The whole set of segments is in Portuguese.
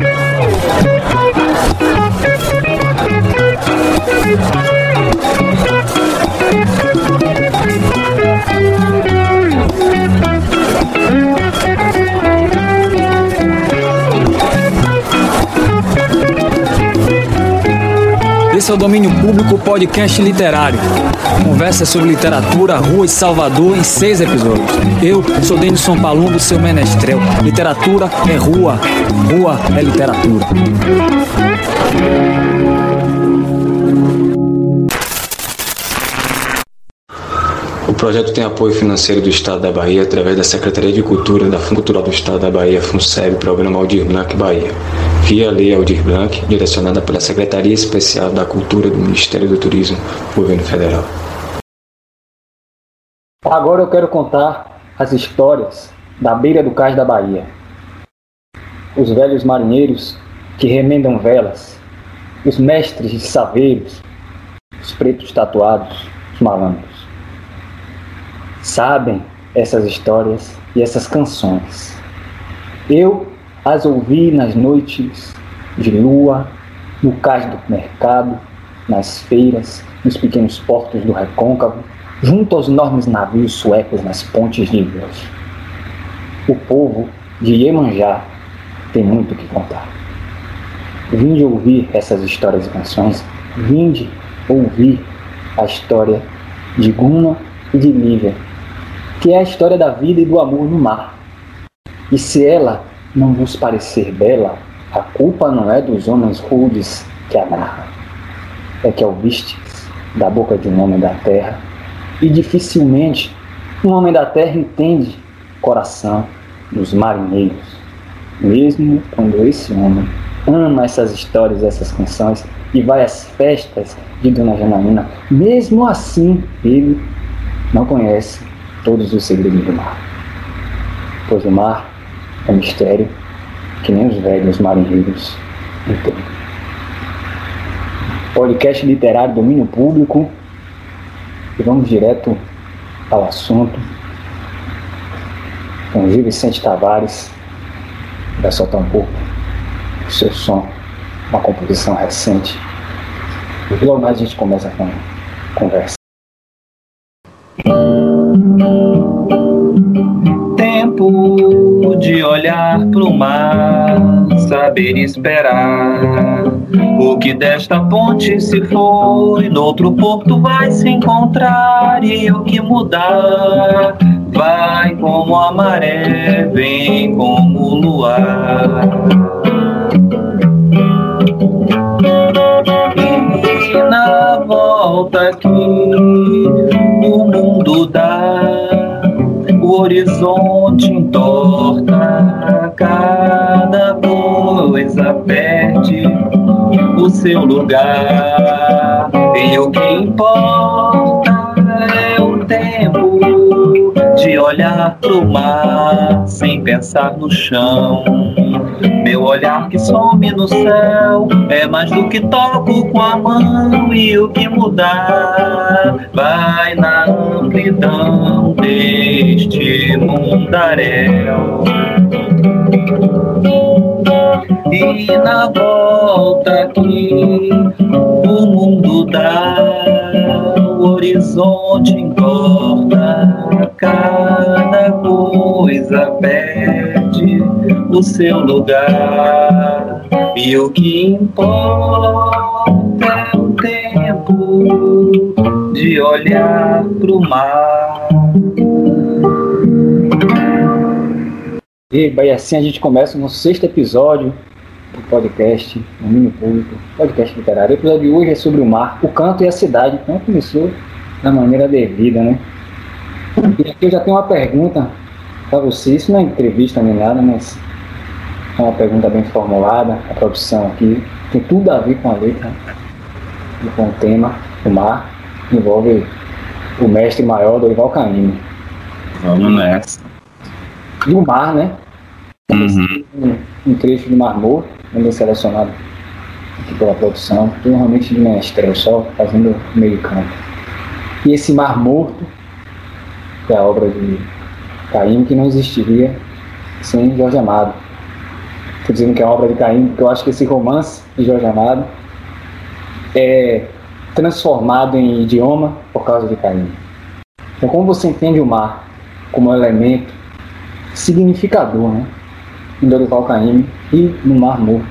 Esse é o Domínio Público Podcast Literário. Conversa sobre literatura, rua e Salvador em seis episódios. Eu sou Denison Palumbo, seu menestrel. Literatura é rua, rua é literatura. O projeto tem apoio financeiro do Estado da Bahia através da Secretaria de Cultura da Fundo Cultural do Estado da Bahia, FUNSEB, Programa Aldir Bahia via Lei Aldir Blanc, direcionada pela Secretaria Especial da Cultura do Ministério do Turismo, Governo Federal. Agora eu quero contar as histórias da beira do cais da Bahia. Os velhos marinheiros que remendam velas, os mestres de saveiros, os pretos tatuados, os malandros. Sabem essas histórias e essas canções. Eu as ouvi nas noites de lua, no cais do mercado, nas feiras, nos pequenos portos do recôncavo, junto aos enormes navios suecos nas pontes de ilhas. O povo de Iemanjá tem muito o que contar. Vinde ouvir essas histórias e canções, vinde ouvir a história de Guna e de Lívia, que é a história da vida e do amor no mar. E se ela não vos parecer bela, a culpa não é dos homens rudes que a narram, é que ouvistes da boca de um homem da terra, e dificilmente um homem da terra entende coração dos marinheiros, mesmo quando esse homem ama essas histórias, essas canções e vai às festas de Dona Janaína, mesmo assim ele não conhece todos os segredos do mar. Pois o mar é mistério que nem os velhos marinheiros entendem. Podcast literário domínio público. E vamos direto ao assunto. Com Gil Vicente Tavares. Vai soltar um pouco o seu som, uma composição recente. E logo mais a gente começa com conversa tempo de olhar pro mar, saber esperar. O que desta ponte se foi, no outro porto vai se encontrar e o que mudar vai como a maré, vem como o luar. E na volta aqui o mundo dá o horizonte entorta, cada coisa perde o seu lugar. E o que importa é o tempo de olhar pro mar sem pensar no chão. Meu olhar que some no céu é mais do que toco com a mão e o que mudar vai na amplidão deste mundaréu. E na volta aqui o mundo dá, o horizonte engorda, cada coisa perde o seu lugar. E o que importa é o tempo de olhar pro mar. E assim a gente começa no sexto episódio do podcast Domínio Público, podcast literário. O episódio de hoje é sobre o mar, o canto e a cidade. Então começou da maneira devida, né? E aqui eu já tenho uma pergunta para você. Isso não é entrevista nem nada, mas é uma pergunta bem formulada. A produção aqui tem tudo a ver com a letra e com o tema. O mar envolve o mestre maior do Ival. Vamos nessa. E o mar, né? Uhum. Um, um, trecho do Mar Morto, onde é selecionado aqui pela produção, normalmente de menestrel, só fazendo meio campo. E esse Mar Morto, que é a obra de Caim, que não existiria sem Jorge Amado, Estou dizendo que é uma obra de Caim, porque eu acho que esse romance de Jorge Amado é transformado em idioma por causa de Caim. Então, como você entende o mar como um elemento significador, né? Em Dorival Caymmi e no Mar Morto,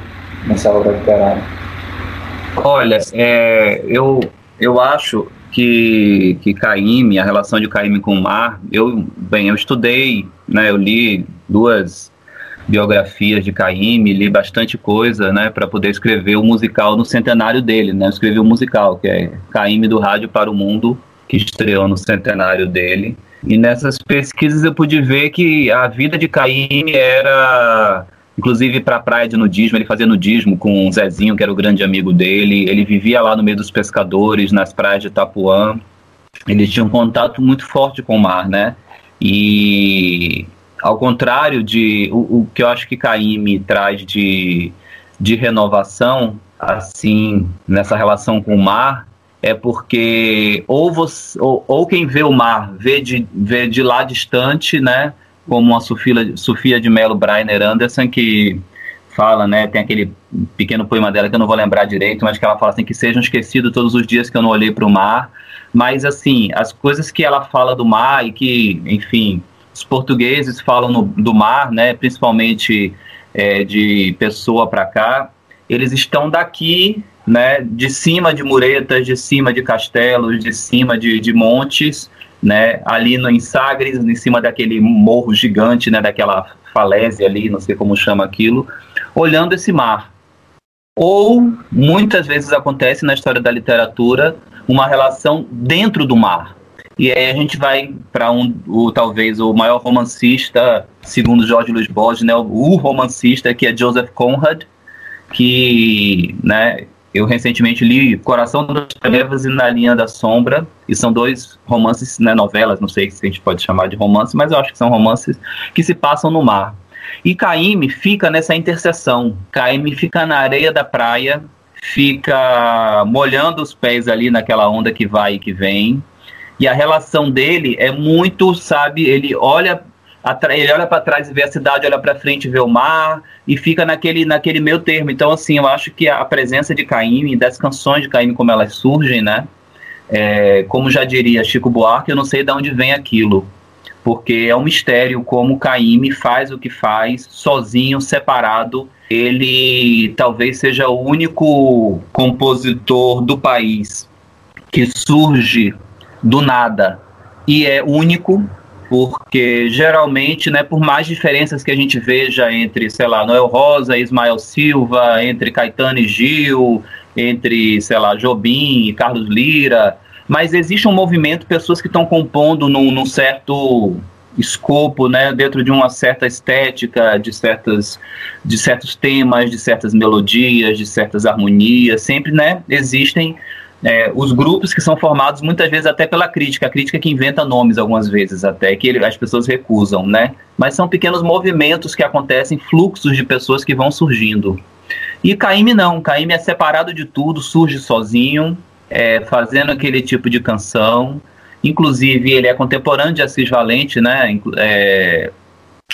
nessa obra literária. Olha, é, eu, eu acho que, que Caíme, a relação de Caíme com o mar, eu, bem, eu estudei, né, eu li duas biografias de Caíme, li bastante coisa, né, para poder escrever o musical no centenário dele, né, eu escrevi o um musical, que é Caíme do Rádio para o Mundo, que estreou no centenário dele, e nessas pesquisas eu pude ver que a vida de Caíme era inclusive para a praia de nudismo, ele fazia nudismo com o Zezinho, que era o grande amigo dele, ele vivia lá no meio dos pescadores, nas praias de Itapuã, ele tinha um contato muito forte com o mar, né, e ao contrário de o, o que eu acho que Caíme traz de, de renovação, assim, nessa relação com o mar, é porque ou, você, ou, ou quem vê o mar vê de, vê de lá distante, né, como a Sofia, Sofia de Mello Brainer Anderson, que fala, né, tem aquele pequeno poema dela que eu não vou lembrar direito, mas que ela fala assim, que sejam esquecidos todos os dias que eu não olhei para o mar, mas assim, as coisas que ela fala do mar e que, enfim, os portugueses falam no, do mar, né, principalmente é, de Pessoa para cá, eles estão daqui, né, de cima de muretas, de cima de castelos, de cima de, de montes, né, ali no, em Sagres, em cima daquele morro gigante, né, daquela falésia ali, não sei como chama aquilo, olhando esse mar. Ou, muitas vezes acontece na história da literatura, uma relação dentro do mar. E aí a gente vai para um, o, talvez o maior romancista, segundo Jorge Luiz Borges, né, o romancista, que é Joseph Conrad, que né, eu recentemente li Coração das Trevas e Na Linha da Sombra, e são dois romances, né, novelas, não sei se a gente pode chamar de romance, mas eu acho que são romances que se passam no mar. E Caíme fica nessa interseção. Caíme fica na areia da praia, fica molhando os pés ali naquela onda que vai e que vem. E a relação dele é muito, sabe, ele olha ele olha para trás e vê a cidade, olha para frente e vê o mar, e fica naquele, naquele meio termo. Então, assim, eu acho que a presença de Caíme, das canções de Caíme, como elas surgem, né? É, como já diria Chico Buarque, eu não sei de onde vem aquilo, porque é um mistério como Caíme faz o que faz, sozinho, separado. Ele talvez seja o único compositor do país que surge do nada e é único porque geralmente, né, por mais diferenças que a gente veja entre, sei lá, Noel Rosa e Ismael Silva, entre Caetano e Gil, entre, sei lá, Jobim e Carlos Lira, mas existe um movimento, pessoas que estão compondo num, num, certo escopo, né, dentro de uma certa estética, de, certas, de certos temas, de certas melodias, de certas harmonias, sempre, né, existem é, os grupos que são formados muitas vezes até pela crítica, a crítica que inventa nomes algumas vezes até, que ele, as pessoas recusam, né? Mas são pequenos movimentos que acontecem, fluxos de pessoas que vão surgindo. E Caíme não, Caíme é separado de tudo, surge sozinho, é, fazendo aquele tipo de canção. Inclusive, ele é contemporâneo de Assis Valente, né? É,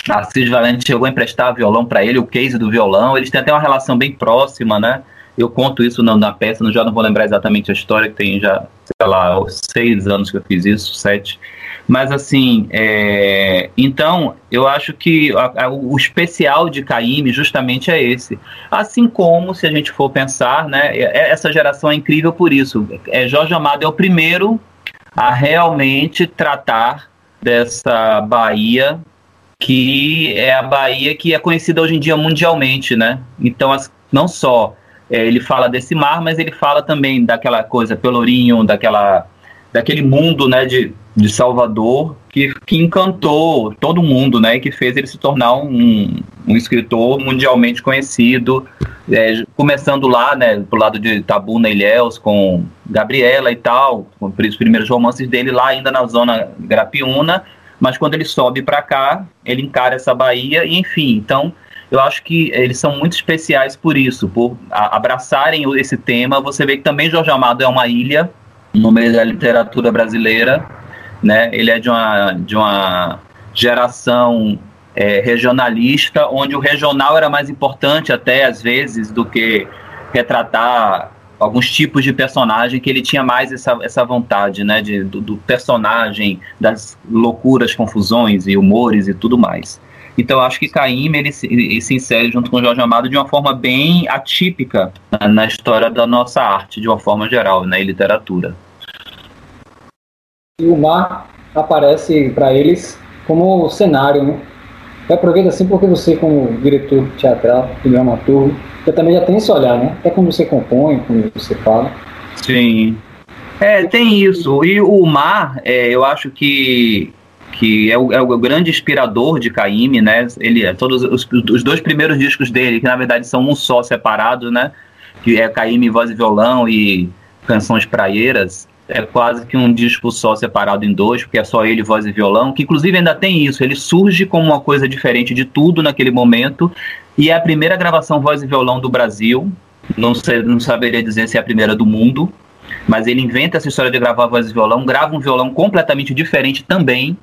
Assis Valente chegou a emprestar violão para ele, o case do violão. Eles têm até uma relação bem próxima, né? Eu conto isso na, na peça, já não vou lembrar exatamente a história, que tem já, sei lá, seis anos que eu fiz isso, sete. Mas assim, é... então eu acho que a, a, o especial de Caíme justamente é esse. Assim como, se a gente for pensar, né, é, essa geração é incrível por isso. É, Jorge Amado é o primeiro a realmente tratar dessa Bahia que é a Bahia que é conhecida hoje em dia mundialmente, né? Então, as, não só é, ele fala desse mar, mas ele fala também daquela coisa pelourinho, daquela, daquele mundo né, de, de Salvador que, que encantou todo mundo, né, e que fez ele se tornar um, um escritor mundialmente conhecido, é, começando lá, né, pro lado de Tabuna Ilhéus, com Gabriela e tal, com os primeiros romances dele lá ainda na zona Grapiúna, mas quando ele sobe para cá, ele encara essa Bahia e enfim, então eu acho que eles são muito especiais por isso, por abraçarem esse tema. Você vê que também Jorge Amado é uma ilha no meio da literatura brasileira, né? Ele é de uma, de uma geração é, regionalista, onde o regional era mais importante até às vezes do que retratar alguns tipos de personagem que ele tinha mais essa, essa vontade, né, de, do, do personagem, das loucuras, confusões e humores e tudo mais. Então, acho que Caim ele se, ele se, insere junto com Jorge Amado de uma forma bem atípica na, na história da nossa arte, de uma forma geral, né, literatura. E o mar aparece para eles como cenário, né? Eu aproveito assim porque você, como diretor teatral e dramaturgo, você também já tem esse olhar, né? Até quando você compõe, quando você fala. Sim. É, tem isso. E o mar, é, eu acho que que é o, é o, grande inspirador de Caíme, né? Ele, é todos os, os, dois primeiros discos dele, que na verdade são um só separado, né? Que é Caíme voz e violão e canções praieiras é quase que um disco só separado em dois, porque é só ele, voz e violão, que inclusive ainda tem isso, ele surge como uma coisa diferente de tudo naquele momento, e é a primeira gravação voz e violão do Brasil, não, sei, não saberia dizer se é a primeira do mundo, mas ele inventa essa história de gravar voz e violão, grava um violão completamente diferente também,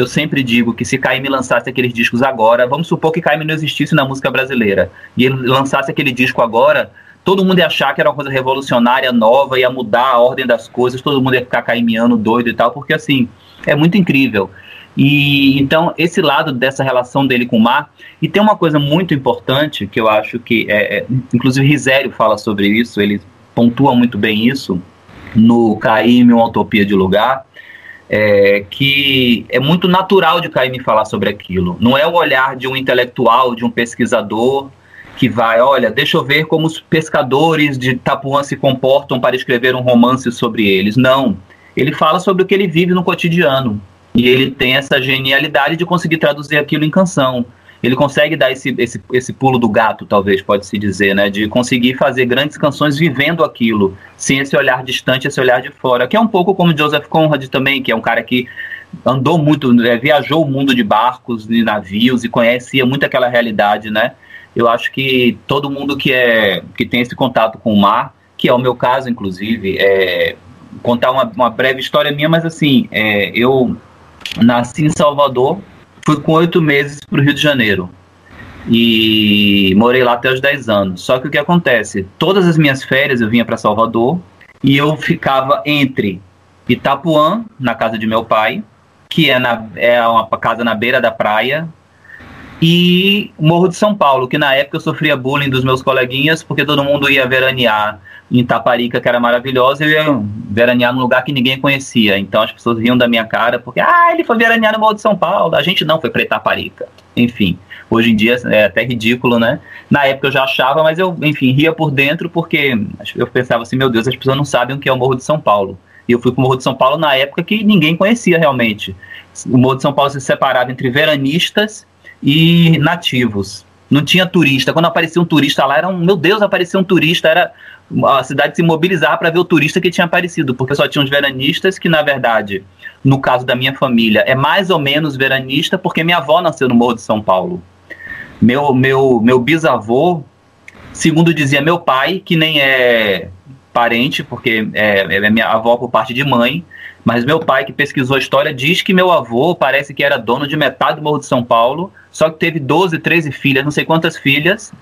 eu sempre digo que se Caime lançasse aqueles discos agora, vamos supor que Caime não existisse na música brasileira, e ele lançasse aquele disco agora, todo mundo ia achar que era uma coisa revolucionária, nova, ia mudar a ordem das coisas, todo mundo ia ficar caimiano, doido e tal, porque assim, é muito incrível. E então, esse lado dessa relação dele com o mar, e tem uma coisa muito importante que eu acho que, é, é, inclusive Risério fala sobre isso, ele pontua muito bem isso no Caíme, uma utopia de lugar, é, que é muito natural de Caíme falar sobre aquilo. Não é o olhar de um intelectual, de um pesquisador, que vai, olha, deixa eu ver como os pescadores de Tapuã se comportam para escrever um romance sobre eles. Não. Ele fala sobre o que ele vive no cotidiano. E ele tem essa genialidade de conseguir traduzir aquilo em canção. Ele consegue dar esse, esse, esse pulo do gato, talvez, pode-se dizer, né? De conseguir fazer grandes canções vivendo aquilo, sem esse olhar distante, esse olhar de fora. Que é um pouco como Joseph Conrad também, que é um cara que andou muito, é, viajou o mundo de barcos, de navios e conhecia muito aquela realidade, né? eu acho que todo mundo que, é, que tem esse contato com o mar, que é o meu caso, inclusive, é, contar uma, uma breve história minha, mas assim, é, eu nasci em Salvador, fui com oito meses para o Rio de Janeiro e morei lá até os 10 anos. Só que o que acontece? Todas as minhas férias eu vinha para Salvador e eu ficava entre Itapuã, na casa de meu pai, que é, na, é uma casa na beira da praia, e Morro de São Paulo, que na época eu sofria bullying dos meus coleguinhas, porque todo mundo ia veranear em Taparica, que era maravilhosa, eu ia veranear num lugar que ninguém conhecia. Então as pessoas riam da minha cara, porque, ah, ele foi veranear no Morro de São Paulo, a gente não foi para Itaparica. Enfim, hoje em dia é até ridículo, né? Na época eu já achava, mas eu, enfim, ria por dentro, porque eu pensava assim, meu Deus, as pessoas não sabem o que é o Morro de São Paulo. E eu fui para o Morro de São Paulo na época que ninguém conhecia realmente. O Morro de São Paulo se separava entre veranistas e nativos. Não tinha turista. Quando aparecia um turista lá, era um, meu Deus, apareceu um turista, era a cidade se mobilizar para ver o turista que tinha aparecido, porque só tinha os veranistas que, na verdade, no caso da minha família, é mais ou menos veranista, porque minha avó nasceu no Morro de São Paulo. Meu, meu, meu bisavô, segundo dizia meu pai, que nem é parente, porque é, é minha avó por parte de mãe, mas meu pai, que pesquisou a história, diz que meu avô parece que era dono de metade do Morro de São Paulo, só que teve 12, 13 filhas, não sei quantas filhas.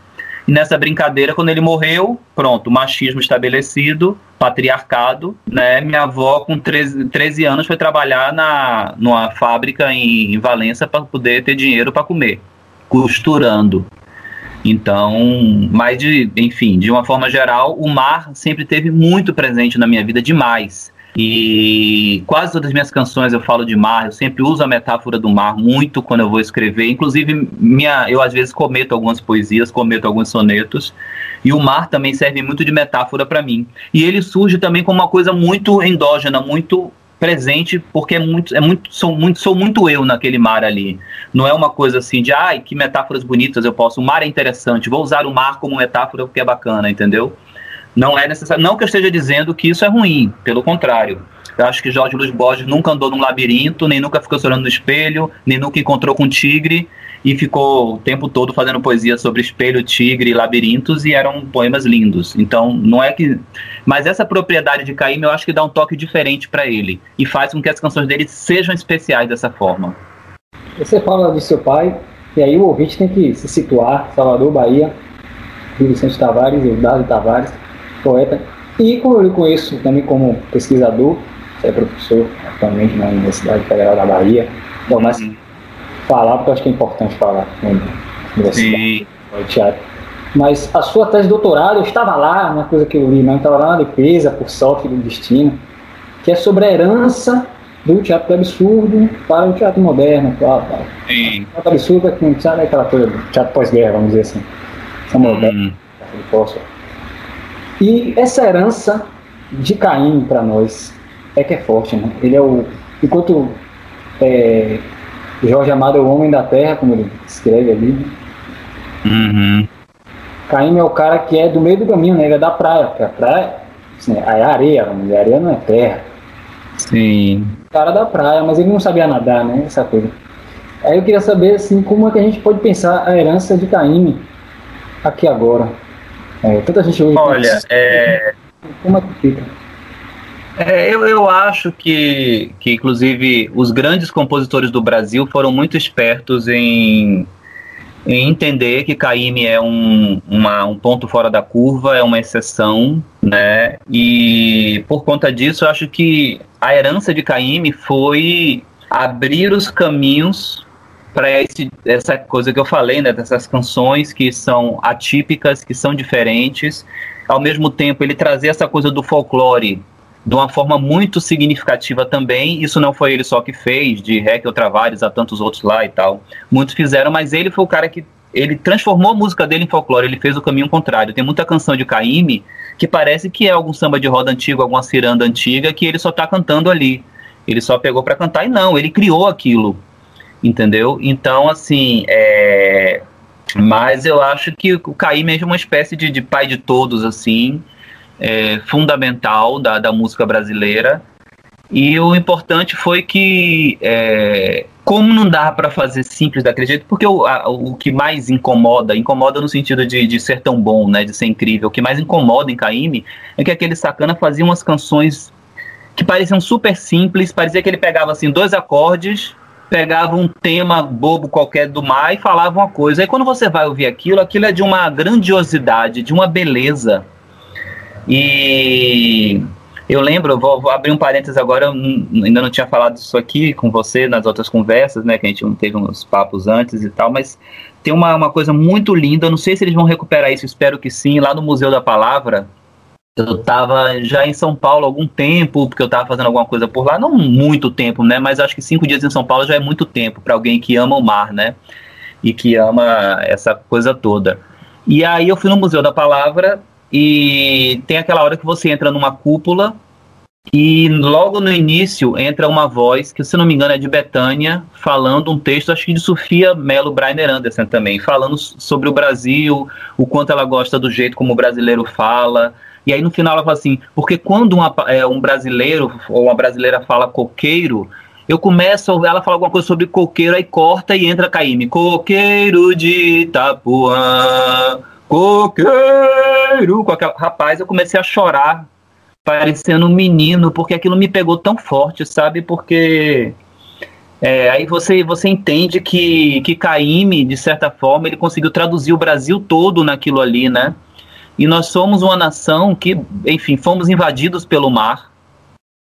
E nessa brincadeira, quando ele morreu, pronto, machismo estabelecido, patriarcado, né? Minha avó, com 13, 13 anos, foi trabalhar na, numa fábrica em, em Valença para poder ter dinheiro para comer, costurando. Então, mas de, enfim, de uma forma geral, o mar sempre teve muito presente na minha vida demais. E quase todas as minhas canções eu falo de mar, eu sempre uso a metáfora do mar muito quando eu vou escrever. Inclusive, minha, eu às vezes cometo algumas poesias, cometo alguns sonetos. E o mar também serve muito de metáfora para mim. E ele surge também como uma coisa muito endógena, muito presente, porque é muito, é muito, sou muito, sou muito eu naquele mar ali. Não é uma coisa assim de, ai, que metáforas bonitas eu posso. O mar é interessante, vou usar o mar como metáfora porque é bacana, entendeu? Não é necessário. Não que eu esteja dizendo que isso é ruim, pelo contrário. Eu acho que Jorge Luiz Borges nunca andou num labirinto, nem nunca ficou olhando no espelho, nem nunca encontrou com um tigre e ficou o tempo todo fazendo poesia sobre espelho, tigre e labirintos e eram poemas lindos. Então, não é que. Mas essa propriedade de Caíme eu acho que dá um toque diferente para ele e faz com que as canções dele sejam especiais dessa forma. Você fala de seu pai, E aí o ouvinte tem que se situar, Salvador, Bahia, Vicente Tavares, Eudado Tavares, poeta. E como eu lhe conheço também como pesquisador, você é professor atualmente na Universidade Federal da Bahia, então mais uhum. falar, porque eu acho que é importante falar na Universidade, no teatro. Mas a sua tese de doutorado, eu estava lá, uma coisa que eu li, não estava lá na defesa, por sorte do destino, que é sobre a herança do teatro do absurdo para o teatro moderno. Tal, tal. Sim. O teatro absurdo é que sabe aquela coisa do teatro pós-guerra, vamos dizer assim. Moderna, hum. E essa herança de Caim para nós é que é forte, né? Ele é o. Enquanto é, Jorge Amado é o homem da terra, como ele escreve ali. Uhum. Caim é o cara que é do meio do caminho, né? Ele é da praia, porque a praia assim, é areia, dizer, areia não é terra. Sim. O cara da praia, mas ele não sabia nadar, né? Essa coisa. Aí eu queria saber, assim, como é que a gente pode pensar a herança de Caim aqui agora. É, tanta gente hoje. Olha, é... como é que fica? É, eu, eu acho que, que, inclusive, os grandes compositores do Brasil foram muito espertos em, em entender que Caíme é um, uma, um ponto fora da curva, é uma exceção, né? E por conta disso, eu acho que a herança de Caíme foi abrir os caminhos para essa coisa que eu falei, né, dessas canções que são atípicas, que são diferentes, ao mesmo tempo ele trazer essa coisa do folclore de uma forma muito significativa também. Isso não foi ele só que fez, de Heckel Travares a tantos outros lá e tal. Muitos fizeram, mas ele foi o cara que ele transformou a música dele em folclore, ele fez o caminho contrário. Tem muita canção de Caíme que parece que é algum samba de roda antigo, alguma ciranda antiga que ele só está cantando ali. Ele só pegou para cantar e não, ele criou aquilo entendeu? Então, assim, é... mas eu acho que o Caim é uma espécie de, de pai de todos, assim, é, fundamental da, da música brasileira. E o importante foi que, é, como não dá para fazer simples daquele jeito, porque o, a, o que mais incomoda, incomoda no sentido de, de ser tão bom, né, de ser incrível, o que mais incomoda em Caíme é que aquele sacana fazia umas canções que pareciam super simples, parecia que ele pegava assim dois acordes pegava um tema bobo qualquer do mar e falava uma coisa. Aí quando você vai ouvir aquilo, aquilo é de uma grandiosidade, de uma beleza. E eu lembro, vou, vou abrir um parênteses agora, eu ainda não tinha falado isso aqui com você nas outras conversas, né, que a gente teve uns papos antes e tal, mas tem uma, uma coisa muito linda, não sei se eles vão recuperar isso, espero que sim, lá no Museu da Palavra, eu estava já em São Paulo há algum tempo, porque eu estava fazendo alguma coisa por lá, não muito tempo, né? Mas acho que cinco dias em São Paulo já é muito tempo para alguém que ama o mar, né? E que ama essa coisa toda. E aí eu fui no Museu da Palavra e tem aquela hora que você entra numa cúpula e logo no início entra uma voz, que se não me engano é de Betânia, falando um texto, acho que de Sofia Mello Brainer Anderson também, falando sobre o Brasil, o quanto ela gosta do jeito como o brasileiro fala, e aí no final ela fala assim, porque quando uma, é, um brasileiro ou uma brasileira fala coqueiro, eu começo ela falar alguma coisa sobre coqueiro, aí corta e entra Caíme. Coqueiro de Itapuã, coqueiro. Com aquela... Rapaz, eu comecei a chorar, parecendo um menino, porque aquilo me pegou tão forte, sabe? Porque é, aí você, você entende que, que Caíme, de certa forma, ele conseguiu traduzir o Brasil todo naquilo ali, né? E nós somos uma nação que, enfim, fomos invadidos pelo mar,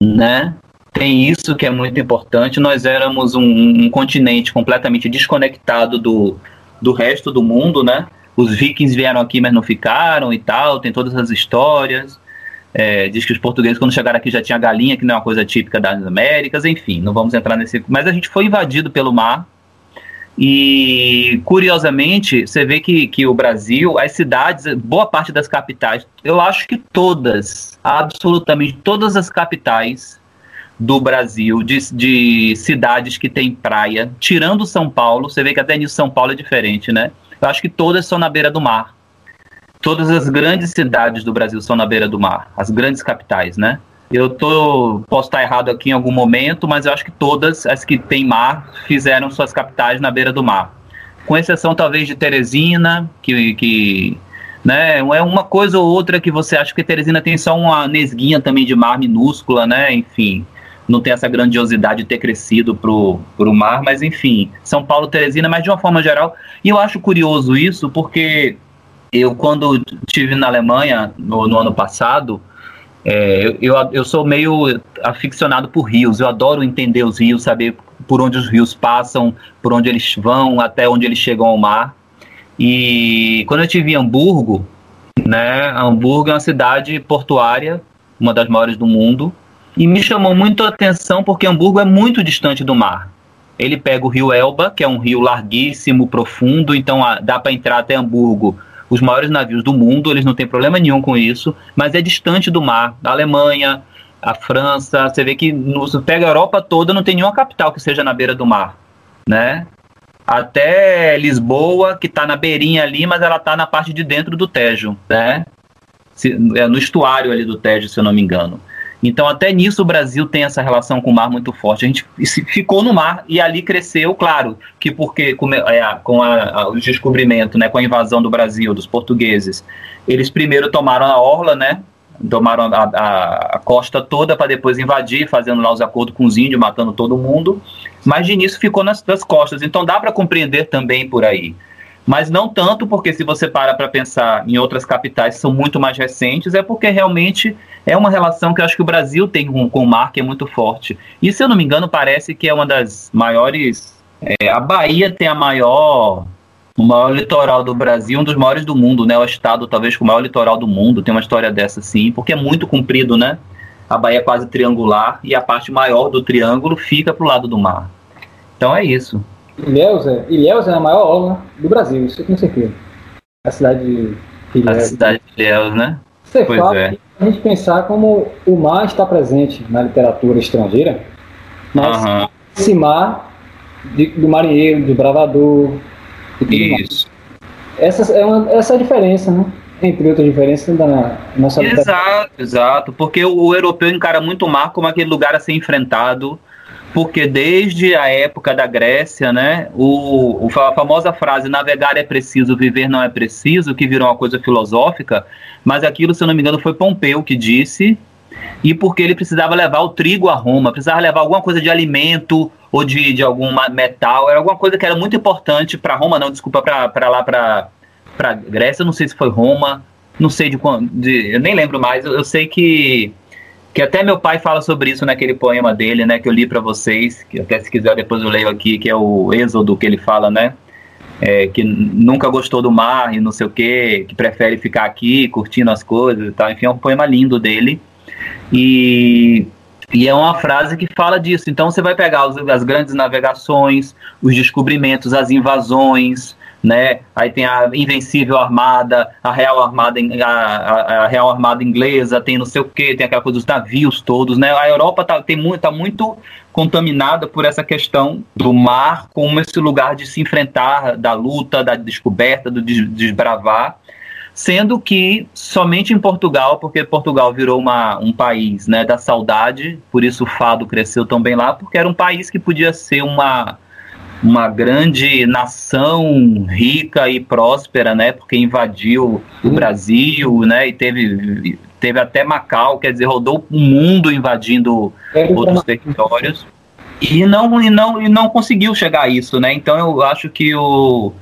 né? Tem isso que é muito importante. Nós éramos um, um continente completamente desconectado do, do resto do mundo, né? Os vikings vieram aqui, mas não ficaram e tal. Tem todas as histórias. É, diz que os portugueses, quando chegaram aqui, já tinha galinha, que não é uma coisa típica das Américas. Enfim, não vamos entrar nesse. Mas a gente foi invadido pelo mar e, curiosamente, você vê que, que o Brasil, as cidades, boa parte das capitais, eu acho que todas, absolutamente todas as capitais do Brasil, de, de cidades que tem praia, tirando São Paulo, você vê que até nisso São Paulo é diferente, né? Eu acho que todas são na beira do mar. Todas as grandes cidades do Brasil são na beira do mar, as grandes capitais, né? Eu tô, posso estar errado aqui em algum momento, mas eu acho que todas as que têm mar fizeram suas capitais na beira do mar. Com exceção talvez de Teresina, que, que né, é uma coisa ou outra que você acha que Teresina tem só uma nesguinha também de mar minúscula, né? Enfim. não tem essa grandiosidade de ter crescido pro, pro mar, mas enfim, São Paulo, Teresina, mas de uma forma geral. E eu acho curioso isso, porque eu, quando tive na Alemanha no, no ano passado, é, eu, eu sou meio aficionado por rios, eu adoro entender os rios, saber por onde os rios passam, por onde eles vão, até onde eles chegam ao mar. E quando eu estive em Hamburgo, né, Hamburgo é uma cidade portuária, uma das maiores do mundo, e me chamou muito a atenção porque Hamburgo é muito distante do mar. Ele pega o rio Elba, que é um rio larguíssimo, profundo, então ah, dá para entrar até Hamburgo os maiores navios do mundo, eles não têm problema nenhum com isso, mas é distante do mar. A Alemanha, a França, você vê que no, você pega a Europa toda, não tem nenhuma capital que seja na beira do mar, né? Até Lisboa, que está na beirinha ali, mas ela está na parte de dentro do Tejo, né? Se, é no estuário ali do Tejo, se eu não me engano. Então, até nisso, o Brasil tem essa relação com o mar muito forte. A gente ficou no mar e ali cresceu, claro, que porque com, é, com a, a, o descobrimento, né, com a invasão do Brasil, dos portugueses, eles primeiro tomaram a orla, né, tomaram a, a, a costa toda para depois invadir, fazendo lá os acordos com os índios, matando todo mundo. Mas de início ficou nas, nas costas. Então, dá para compreender também por aí mas não tanto porque se você para para pensar em outras capitais que são muito mais recentes, é porque realmente é uma relação que eu acho que o Brasil tem com, com o mar que é muito forte. E se eu não me engano, parece que é uma das maiores. É, a Bahia tem a maior. O maior litoral do Brasil, um dos maiores do mundo, né? O estado talvez com o maior litoral do mundo, tem uma história dessa sim, porque é muito comprido, né? A Bahia é quase triangular e a parte maior do triângulo fica para o lado do mar. Então é isso. Ilhéus é, Ilhéus é a maior orla do Brasil, isso eu tenho certeza. A cidade de Ilhéus. A cidade de Ilhéus, né? Você pois fala é. A gente pensar como o mar está presente na literatura estrangeira, mas uhum. esse mar de, do marinheiro, do bravador, isso. Essa é, uma, essa é a diferença, né? Entre outras diferenças da nossa Exato, exato. Porque o europeu encara muito o mar como aquele lugar a ser enfrentado porque desde a época da Grécia, né, o, a famosa frase navegar é preciso, viver não é preciso, que virou uma coisa filosófica, mas aquilo, se eu não me engano, foi Pompeu que disse, e porque ele precisava levar o trigo a Roma, precisava levar alguma coisa de alimento ou de, de algum metal, era alguma coisa que era muito importante para Roma, não, desculpa, para lá, para Grécia, não sei se foi Roma, não sei de quando, eu nem lembro mais, eu, eu sei que que até meu pai fala sobre isso naquele poema dele, né, que eu li para vocês, que até se quiser depois eu leio aqui, que é o Êxodo que ele fala, né, é, que nunca gostou do mar e não sei o que, que prefere ficar aqui curtindo as coisas e tal, enfim, é um poema lindo dele, e, e é uma frase que fala disso, então você vai pegar os, as grandes navegações, os descobrimentos, as invasões, né? Aí tem a Invencível Armada, a Real Armada, a, a, a Real Armada Inglesa, tem não sei o que, tem aquela coisa dos navios todos, né? A Europa tá, tem muito, tá muito contaminada por essa questão do mar como esse lugar de se enfrentar, da luta, da descoberta, do desbravar, sendo que somente em Portugal, porque Portugal virou uma, um país né, da saudade, por isso o fado cresceu tão bem lá, porque era um país que podia ser uma uma grande nação rica e próspera, né? Porque invadiu o Brasil, né? E teve, teve até Macau, quer dizer, rodou o mundo invadindo é, outros territórios. E não, e, não, e não conseguiu chegar a isso, né? Então eu acho que o.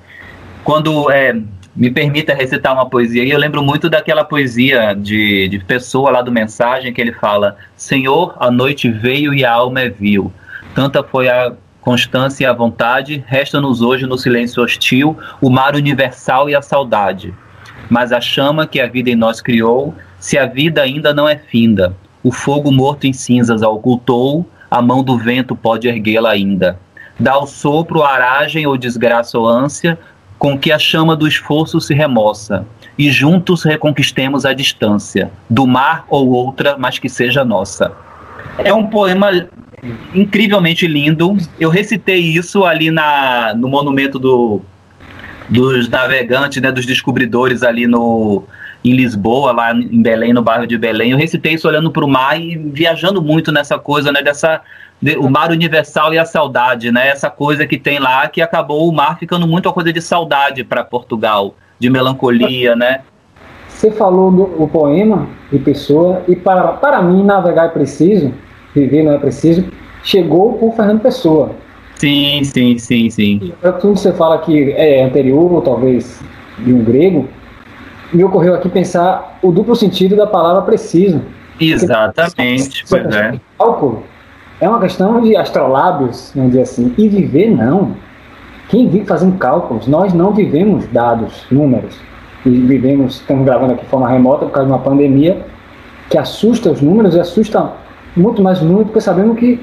Quando é, me permita recitar uma poesia, e eu lembro muito daquela poesia de, de pessoa lá do Mensagem que ele fala: Senhor, a noite veio e a alma é vil. Tanta foi a constância e a vontade, resta-nos hoje no silêncio hostil o mar universal e a saudade. Mas a chama que a vida em nós criou, se a vida ainda não é finda, o fogo morto em cinzas a ocultou, a mão do vento pode erguê-la ainda. Dá o sopro, aragem ou desgraça ou ânsia, com que a chama do esforço se remoça, e juntos reconquistemos a distância, do mar ou outra, mas que seja nossa. É um poema incrivelmente lindo. Eu recitei isso ali na, no monumento do, dos navegantes, né, dos descobridores ali no em Lisboa, lá em Belém, no bairro de Belém. Eu recitei isso olhando para o mar e viajando muito nessa coisa, né, dessa de, o mar universal e a saudade, né? Essa coisa que tem lá que acabou o mar ficando muito uma coisa de saudade para Portugal, de melancolia, né? Você falou do poema de Pessoa e para para mim navegar é preciso Viver não é preciso, chegou por Fernando Pessoa. Sim, sim, sim, sim. Para tudo você fala que é anterior, ou talvez de um grego, me ocorreu aqui pensar o duplo sentido da palavra preciso. Exatamente, pois é. Cálculo é uma questão de astrolábios, vamos dizer assim, e viver não. Quem vive fazendo cálculos, nós não vivemos dados, números. E vivemos, estamos gravando aqui de forma remota por causa de uma pandemia que assusta os números e assusta muito mais o número, porque sabemos que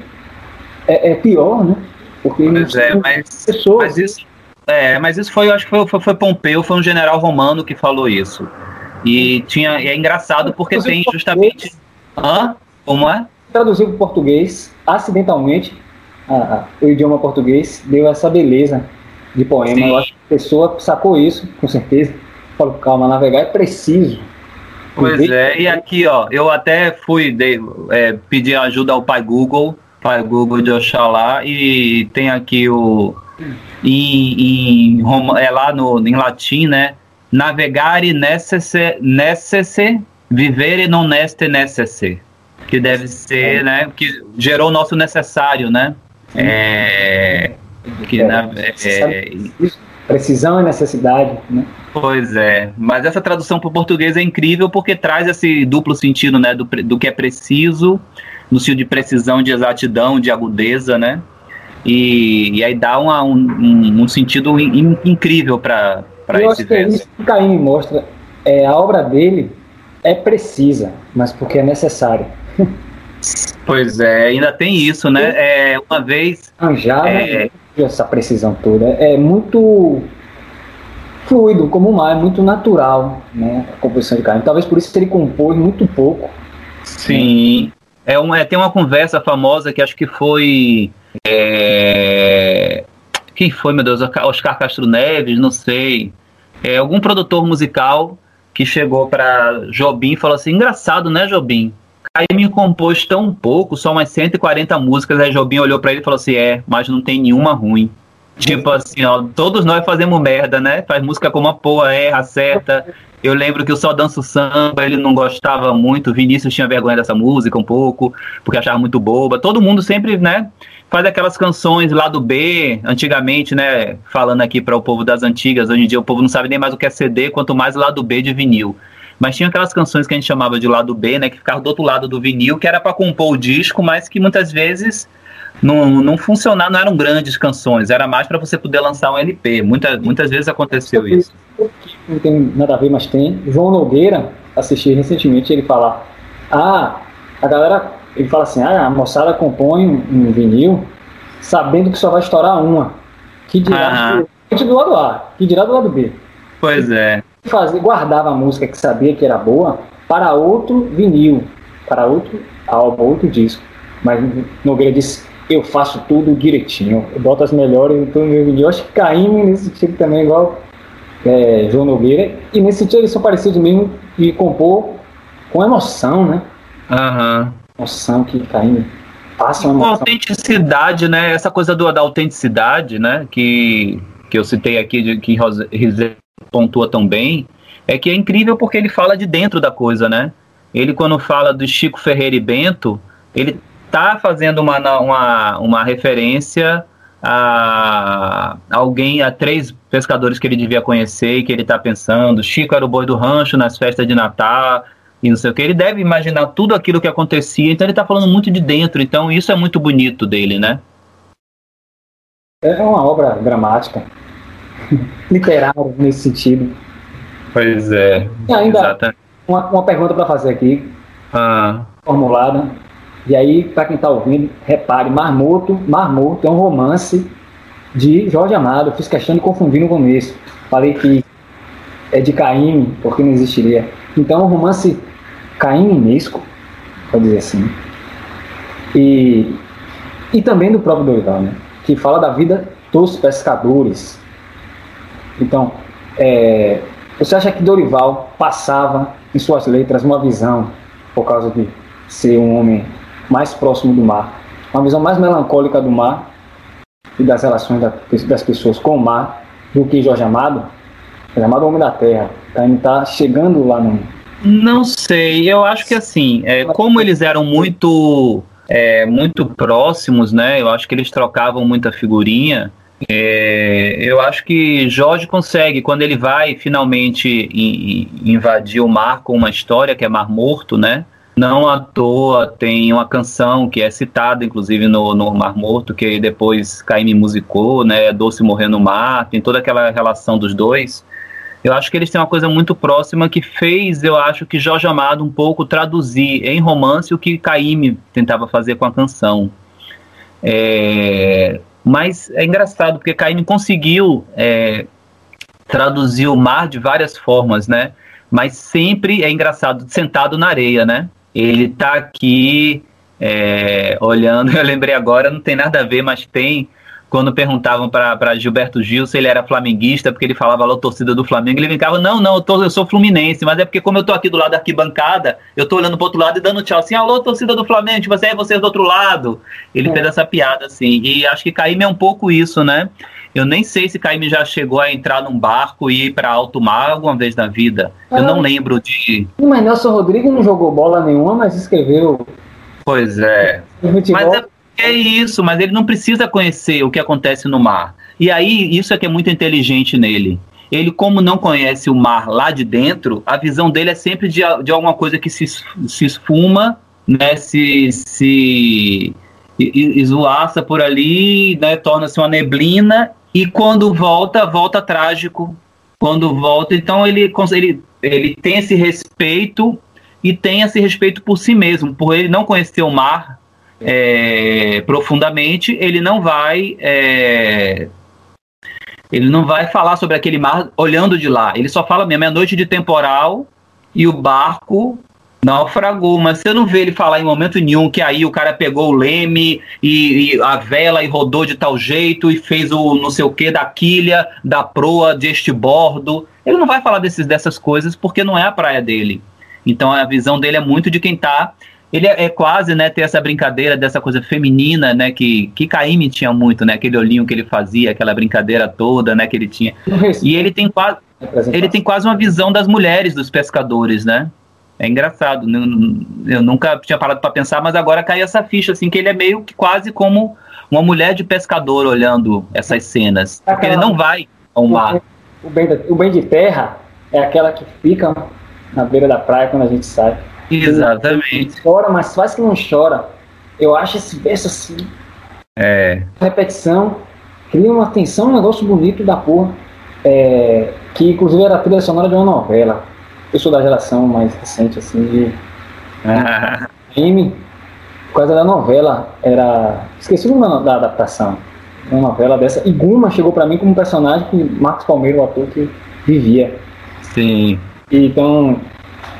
é, é pior, né? Porque pois é, mas, pessoas. mas isso, é, mas isso foi, acho que foi, foi, foi Pompeu, foi um general romano que falou isso. E tinha, e é engraçado porque tem justamente. Hã? Como é? Traduziu para o português, acidentalmente, o idioma português deu essa beleza de poema. Sim. Eu acho que a pessoa sacou isso, com certeza. Falou, calma, navegar é preciso. Pois é, e aqui, ó, eu até fui de, é, pedir ajuda ao pai Google, pai Google de Oxalá, e tem aqui o. Em, em, é lá no, em latim, né? Navegare necesse, necesse vivere non neste necesse. Que deve ser, né? Que gerou o nosso necessário, né? É, que, na, é, precisão e necessidade, né? Pois é, mas essa tradução para o português é incrível porque traz esse duplo sentido, né, do, do que é preciso, no sentido de precisão, de exatidão, de agudeza, né? E, e aí dá uma, um, um, um, sentido in, incrível para esse Eu acho que é isso que Caim mostra. É, a obra dele é precisa, mas porque é necessária. Pois é, ainda tem isso, né? É, uma vez. Anjada, é, essa precisão toda. É muito fluido, como o mar, é muito natural, né? A composição de carne. Talvez por isso ele compôs muito pouco. Sim. É uma, é, tem uma conversa famosa que acho que foi. É, quem foi, meu Deus? Oscar Castro Neves, não sei. É, algum produtor musical que chegou para Jobim e falou assim: engraçado, né, Jobim? Me compôs tão pouco, só umas 140 músicas. Aí Jobim olhou para ele e falou assim: é, mas não tem nenhuma ruim. Tipo assim, ó, todos nós fazemos merda, né? Faz música como uma porra, erra, acerta. Eu lembro que o Só Danço Samba, ele não gostava muito, Vinícius tinha vergonha dessa música um pouco, porque achava muito boba. Todo mundo sempre, né, faz aquelas canções lá do B, antigamente, né, falando aqui para o povo das antigas, hoje em dia o povo não sabe nem mais o que é CD, quanto mais lado B de vinil. Mas tinha aquelas canções que a gente chamava de lado B, né, que ficavam do outro lado do vinil, que era para compor o disco, mas que muitas vezes não, não funcionar, não eram grandes canções, era mais para você poder lançar um LP. Muita, muitas vezes aconteceu isso. Não tem nada a ver, mas tem. João Nogueira, assisti recentemente, ele fala: Ah, a galera, ele fala assim: Ah, a moçada compõe um vinil sabendo que só vai estourar uma. Que dirá do, do lado A, que dirá do lado B. Pois é. Fazia, guardava a música que sabia que era boa para outro vinil, para outro álbum, outro disco. Mas Nogueira disse: eu faço tudo direitinho. Eu boto as melhores em todo meu vídeo. Eu acho que Caíme nesse sentido também, igual é, João Nogueira. E nesse sentido eles são parecidos mesmo de compor com emoção, né? Aham. Uhum. Emoção que Caíme passa uma emoção. autenticidade, né? Essa coisa do, da autenticidade, né? Que, que eu citei aqui, de, que Rizé pontua tão bem, é que é incrível porque ele fala de dentro da coisa, né? Ele, quando fala do Chico Ferreira e Bento, ele está fazendo uma, uma, uma referência a alguém, a três pescadores que ele devia conhecer e que ele está pensando. Chico era o boi do rancho nas festas de Natal e não sei o que. Ele deve imaginar tudo aquilo que acontecia, então ele está falando muito de dentro. Então isso é muito bonito dele, né? É uma obra dramática, literária nesse sentido. Pois é. E ainda uma, uma pergunta para fazer aqui, ah. formulada e aí, para quem está ouvindo, repare, Marmoto, Marmoto é um romance de Jorge Amado. Eu fiz questão de confundir no começo. Falei que é de Caim, porque não existiria. Então, é um romance caiminesco, pode dizer assim. E, e também do próprio Dorival, né? que fala da vida dos pescadores. Então, é, você acha que Dorival passava em suas letras uma visão, por causa de ser um homem mais próximo do mar, uma visão mais melancólica do mar e das relações das pessoas com o mar do que Jorge Amado. Jorge Amado é o homem da terra, tá? ele está chegando lá no. Não sei, eu acho que assim, é, como eles eram muito é, muito próximos, né? Eu acho que eles trocavam muita figurinha. É, eu acho que Jorge consegue, quando ele vai finalmente invadir o mar com uma história que é Mar Morto, né? Não à toa tem uma canção que é citada, inclusive, no, no Mar Morto, que depois Caime musicou, né? Doce Morrer no Mar, tem toda aquela relação dos dois. Eu acho que eles têm uma coisa muito próxima que fez, eu acho, que Jorge Amado um pouco traduzir em romance o que Caíme tentava fazer com a canção. É, mas é engraçado, porque Caíme conseguiu é, traduzir o mar de várias formas, né? Mas sempre é engraçado, sentado na areia, né? Ele tá aqui é, olhando, eu lembrei agora, não tem nada a ver, mas tem quando perguntavam para Gilberto Gil se ele era flamenguista, porque ele falava lá torcida do Flamengo, ele ficava, não, não, eu, tô, eu sou fluminense, mas é porque como eu tô aqui do lado da arquibancada, eu tô olhando pro outro lado e dando tchau, assim, alô, torcida do Flamengo, tipo assim, é vocês do outro lado. Ele é. fez essa piada, assim, e acho que Caíme é um pouco isso, né? Eu nem sei se Caíme já chegou a entrar num barco e ir para alto mar alguma vez na vida. Eu não ah. lembro de. Mas Nelson Rodrigues não jogou bola nenhuma, mas escreveu. Pois é. Mas é é isso, mas ele não precisa conhecer o que acontece no mar. E aí, isso é que é muito inteligente nele. Ele, como não conhece o mar lá de dentro, a visão dele é sempre de, de alguma coisa que se, se esfuma, né, se, se esvoaça por ali, né, torna-se uma neblina, e quando volta, volta trágico. Quando volta, então ele, ele, ele tem esse respeito e tem esse respeito por si mesmo, por ele não conhecer o mar, é, profundamente, ele não vai é, ele não vai falar sobre aquele mar olhando de lá. Ele só fala mesmo, é noite de temporal e o barco naufragou. Mas você não vê ele falar em momento nenhum que aí o cara pegou o leme e, e a vela e rodou de tal jeito e fez o não sei o que da quilha, da proa, deste bordo. Ele não vai falar desses, dessas coisas porque não é a praia dele. Então a visão dele é muito de quem está ele é, é, quase, né, ter essa brincadeira dessa coisa feminina, né, que, que Caíme tinha muito, né, aquele olhinho que ele fazia, aquela brincadeira toda, né, que ele tinha. E ele tem quase, ele tem quase uma visão das mulheres, dos pescadores, né. É engraçado, eu nunca tinha parado para pensar, mas agora caiu essa ficha, assim, que ele é meio que quase como uma mulher de pescador olhando essas cenas, porque ele não vai ao mar. O bem, o bem de terra é aquela que fica na beira da praia quando a gente sai. Exatamente. Chora, mas faz que não chora. Eu acho esse verso assim. É. Repetição. Cria uma tensão, um negócio bonito da porra. É, que inclusive era trilha sonora de uma novela. Eu sou da geração mais recente, assim, de. Ah. Anime. Por causa da novela, era. Esqueci o nome da adaptação. Uma novela dessa. E Guma chegou para mim como personagem que Marcos Palmeiro, o ator que vivia. Sim. Então,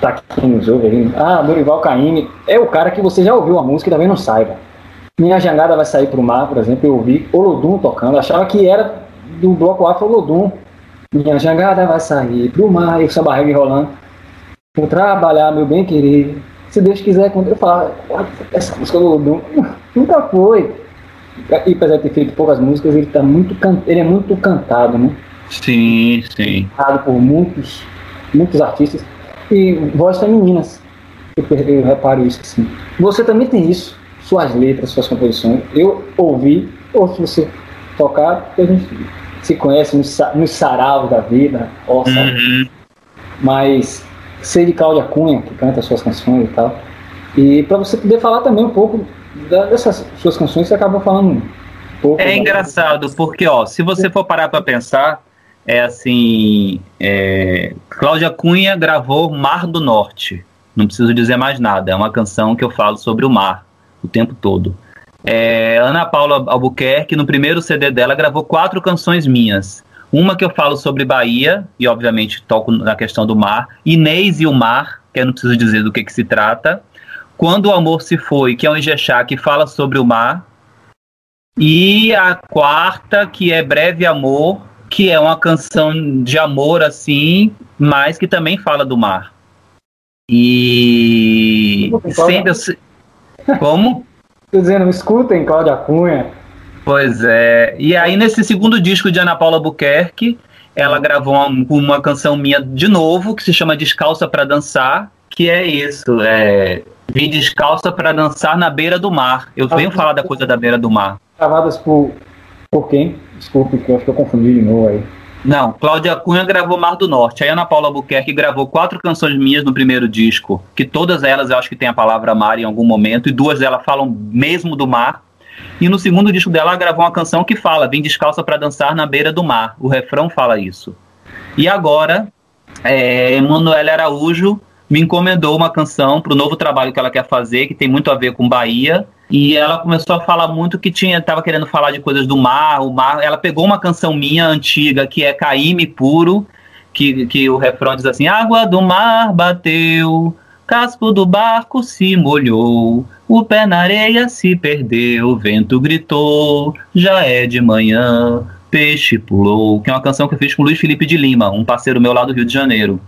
tá aqui nos ouve Ah, Dorival Caymmi é o cara que você já ouviu a música e também não saiba. Minha jangada vai sair pro mar, por exemplo, eu ouvi Olodum tocando, achava que era do bloco Afro Olodum. Minha jangada vai sair pro mar, e o samba reggae rolando. Vou trabalhar, meu bem querer. Se Deus quiser, quando eu falar, essa música do Olodum nunca foi. E apesar de ter feito poucas músicas, ele, tá muito can... ele é muito cantado, né? Sim, sim. Cantado por muitos, muitos artistas e vozes femininas. Eu, eu reparo isso assim. Você também tem isso, suas letras, suas composições. Eu ouvi, ou se você tocar, a gente se conhece nos, nos saraus da vida, ó, uhum. mas sei de Cláudia Cunha, que canta suas canções e tal. E para você poder falar também um pouco dessas suas canções, você acabou falando um pouco. É engraçado, porque ó, se você for parar para pensar, é assim: é, Cláudia Cunha gravou Mar do Norte. Não preciso dizer mais nada. É uma canção que eu falo sobre o mar o tempo todo. É, Ana Paula Albuquerque, no primeiro CD dela, gravou quatro canções minhas. Uma que eu falo sobre Bahia, e obviamente toco na questão do mar. Inês e o Mar, que eu não preciso dizer do que, que se trata. Quando o Amor Se Foi, que é um Ijexá que fala sobre o mar. E a quarta, que é Breve Amor, que é uma canção de amor assim, mas que também fala do mar. E eu... como? Tô dizendo, escutem Cláudia Cunha. Pois é. E aí nesse segundo disco de Ana Paula Buquerque, ela gravou uma, uma canção minha de novo que se chama Descalça para dançar, que é isso, é vir descalça para dançar na beira do mar. Eu venho falar da coisa da beira do mar. Gravadas por, por quem? Desculpe, que eu acho que eu confundi de novo aí. Não, Cláudia Cunha gravou Mar do Norte. A Ana Paula Albuquerque gravou quatro canções minhas no primeiro disco, que todas elas eu acho que tem a palavra mar em algum momento, e duas delas falam mesmo do mar. E no segundo disco dela, ela gravou uma canção que fala: Vim descalça para dançar na beira do mar. O refrão fala isso. E agora, é, Emanuele Araújo me encomendou uma canção para o novo trabalho que ela quer fazer, que tem muito a ver com Bahia. E ela começou a falar muito que tinha, estava querendo falar de coisas do mar, o mar. Ela pegou uma canção minha antiga que é Caíme Puro, que, que o refrão diz assim: Água do mar bateu, casco do barco se molhou, o pé na areia se perdeu, o vento gritou, já é de manhã, Peixe Pulou, que é uma canção que eu fiz com Luiz Felipe de Lima, um parceiro meu lá do Rio de Janeiro.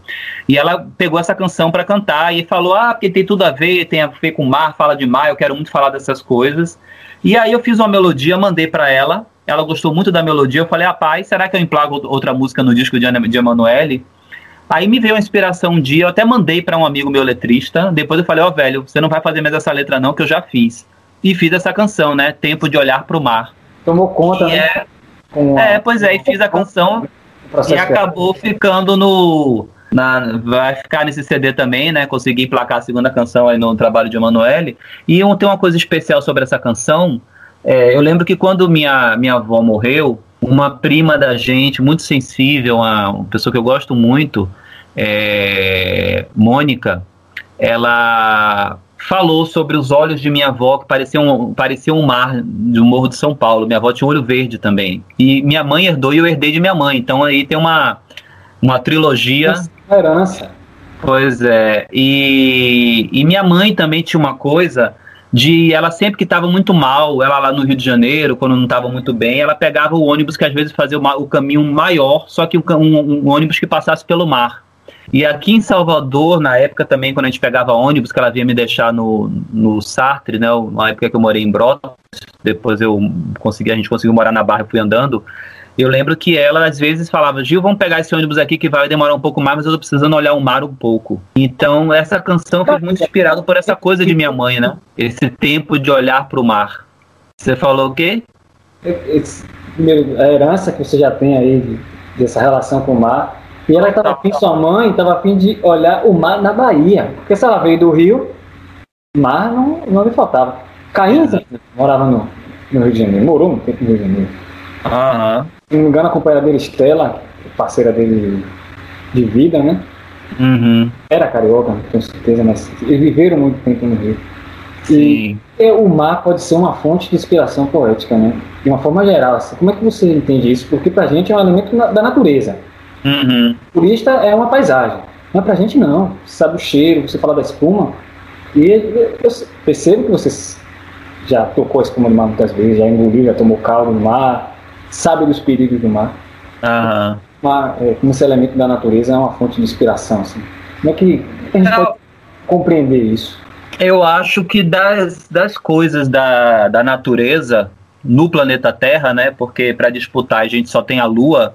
E ela pegou essa canção para cantar e falou: Ah, porque tem tudo a ver, tem a ver com mar, fala de mar, eu quero muito falar dessas coisas. E aí eu fiz uma melodia, mandei para ela. Ela gostou muito da melodia. Eu falei: Rapaz, será que eu emplago outra música no disco de, de Emanuele? Aí me veio a inspiração um dia, eu até mandei para um amigo meu letrista. Depois eu falei: Ó, oh, velho, você não vai fazer mais essa letra, não, que eu já fiz. E fiz essa canção, né? Tempo de Olhar para o Mar. Tomou conta, e né? É, é, pois é, e fiz a canção e acabou ficando no. Na, vai ficar nesse CD também, né? Consegui emplacar a segunda canção aí no trabalho de Emanuele. E um, tem uma coisa especial sobre essa canção. É, eu lembro que quando minha, minha avó morreu, uma prima da gente, muito sensível, uma, uma pessoa que eu gosto muito, é, Mônica, ela falou sobre os olhos de minha avó, que pareciam, parecia um mar do Morro de São Paulo. Minha avó tinha um olho verde também. E minha mãe herdou e eu herdei de minha mãe. Então aí tem uma, uma trilogia. Herança. Pois é. E, e minha mãe também tinha uma coisa de ela sempre que estava muito mal, ela lá no Rio de Janeiro, quando não estava muito bem, ela pegava o ônibus que às vezes fazia o, o caminho maior, só que um, um, um ônibus que passasse pelo mar. E aqui em Salvador, na época também, quando a gente pegava ônibus, que ela vinha me deixar no, no Sartre, né? Na época que eu morei em Brotas, depois eu consegui, a gente conseguiu morar na Barra e fui andando. Eu lembro que ela às vezes falava, Gil, vamos pegar esse ônibus aqui que vai demorar um pouco mais, mas eu tô precisando olhar o mar um pouco. Então, essa canção foi muito inspirada por essa coisa de minha mãe, né? Esse tempo de olhar para o mar. Você falou o quê? Esse, primeiro, a herança que você já tem aí dessa relação com o mar e ela estava afim, sua mãe estava afim de olhar o mar na Bahia. Porque se ela veio do Rio, mar não, não lhe faltava. Caim morava no, no, Rio de Janeiro, morou um tempo no Rio de Janeiro. Aham. Se não me engano, a companheira dele, Estela, parceira dele de vida, né? Uhum. Era carioca, tenho certeza, mas eles viveram muito tempo no Rio. Sim. E o mar pode ser uma fonte de inspiração poética, né? De uma forma geral. Assim, como é que você entende isso? Porque pra gente é um elemento da natureza. Uhum. Turista é uma paisagem. Mas pra gente não. Você sabe o cheiro, você fala da espuma. E eu percebo que você já tocou a espuma do mar muitas vezes, já engoliu, já tomou caldo no mar, sabe dos perigos do mar. Uhum. Uma, é, como esse elemento da natureza é uma fonte de inspiração. Assim. Como é que a gente não. pode compreender isso? Eu acho que das, das coisas da, da natureza no planeta Terra, né? Porque para disputar a gente só tem a Lua,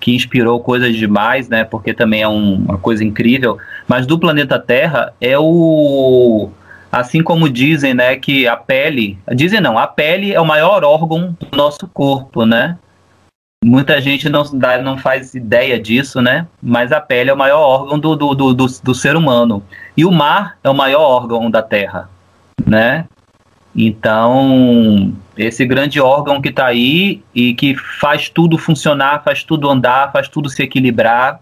que inspirou coisas demais, né? Porque também é um, uma coisa incrível. Mas do planeta Terra é o assim como dizem, né, que a pele, dizem não, a pele é o maior órgão do nosso corpo, né? Muita gente não, dá, não faz ideia disso, né? Mas a pele é o maior órgão do, do, do, do, do ser humano. E o mar é o maior órgão da Terra, né? Então, esse grande órgão que está aí e que faz tudo funcionar, faz tudo andar, faz tudo se equilibrar,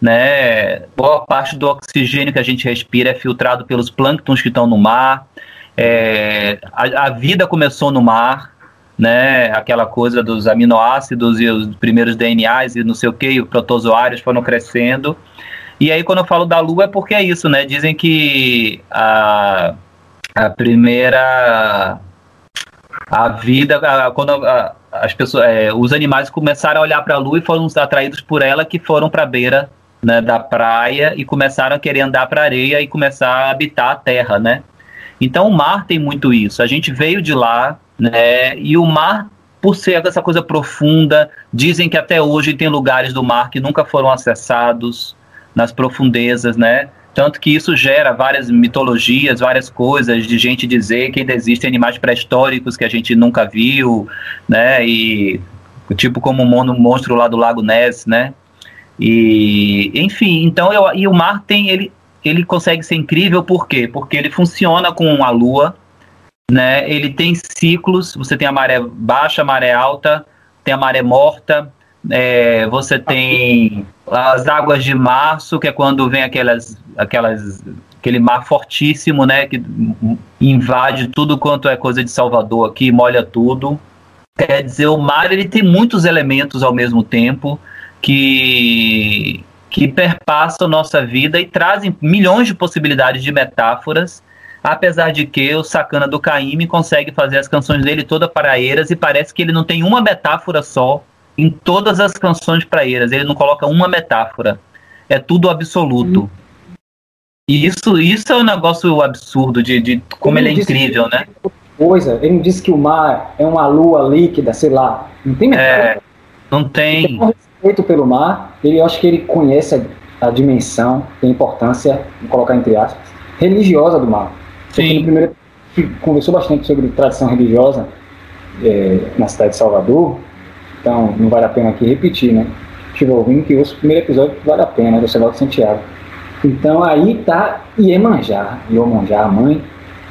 né? Boa parte do oxigênio que a gente respira é filtrado pelos plânctons que estão no mar. É, a, a, vida começou no mar, né? Aquela coisa dos aminoácidos e os primeiros DNAs e não sei o que, os protozoários foram crescendo. E aí, quando eu falo da Lua, é porque é isso, né? Dizem que a a primeira a vida quando as pessoas é, os animais começaram a olhar para a lua e foram atraídos por ela que foram para a beira né, da praia e começaram a querer andar para a areia e começar a habitar a terra né? Então o mar tem muito isso. A gente veio de lá né e o mar por ser essa coisa profunda dizem que até hoje tem lugares do mar que nunca foram acessados nas profundezas né Tanto que isso gera várias mitologias, várias coisas de gente dizer que ainda existem animais pré-históricos que a gente nunca viu, né? E tipo como o monstro lá do Lago Ness, né? E enfim, então eu, e o mar tem ele ele consegue ser incrível por quê? Porque ele funciona com a lua, né? Ele tem ciclos, você tem a maré baixa, a maré alta, tem a maré morta, é, você tem as águas de março, que é quando vem aquelas, aquelas, aquele mar fortíssimo, né, que invade tudo quanto é coisa de Salvador aqui, molha tudo. Quer dizer, o mar ele tem muitos elementos ao mesmo tempo que que perpassam nossa vida e trazem milhões de possibilidades de metáforas, apesar de que o Sacana do Caíme consegue fazer as canções dele toda paraeiras e parece que ele não tem uma metáfora só em todas as canções praeiras. Ele não coloca uma metáfora. É tudo absoluto. Hum. E isso, isso é um negócio absurdo de, de como ele, ele é incrível, né? Coisa, ele não disse que o mar é uma lua líquida, sei lá. Não tem metáfora. É, não tem. tem um respeito pelo mar, ele acho que ele conhece a, a dimensão a importância, vou colocar entre aspas, religiosa do mar. Sim. no primeiro conversou bastante sobre tradição religiosa é, na cidade de Salvador, então, não vale a pena aqui repetir, né? Estive ouvindo que o primeiro episódio vale a pena, do Ceval de Santiago. Então, aí tá Iemanjá, Iemanjá, a mãe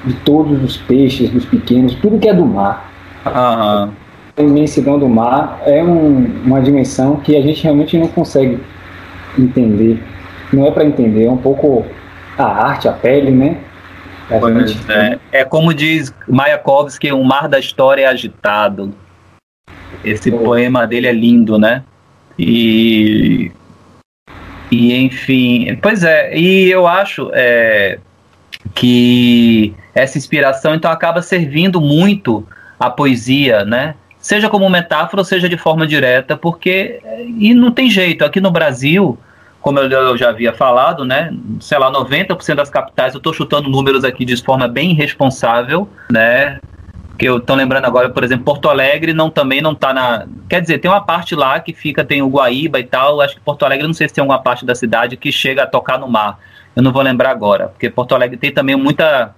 de todos os peixes, dos pequenos, tudo que é do mar. Uhum. A imensidão do mar é um, uma dimensão que a gente realmente não consegue entender. Não é para entender, é um pouco a arte, a pele, né? É, é como diz Mayakovsky, o mar da história é agitado. Esse poema dele é lindo, né? E, e enfim, pois é, e eu acho é, que essa inspiração então acaba servindo muito a poesia, né? Seja como metáfora, seja de forma direta, porque e não tem jeito. Aqui no Brasil, como eu, já havia falado, né? Sei lá, 90% das capitais, eu estou chutando números aqui de forma bem irresponsável, né? Que eu tô lembrando agora, por exemplo, Porto Alegre não também não tá na. Quer dizer, tem uma parte lá que fica, tem o Guaíba e tal. Acho que Porto Alegre, não sei se tem alguma parte da cidade que chega a tocar no mar. Eu não vou lembrar agora, porque Porto Alegre tem também muita,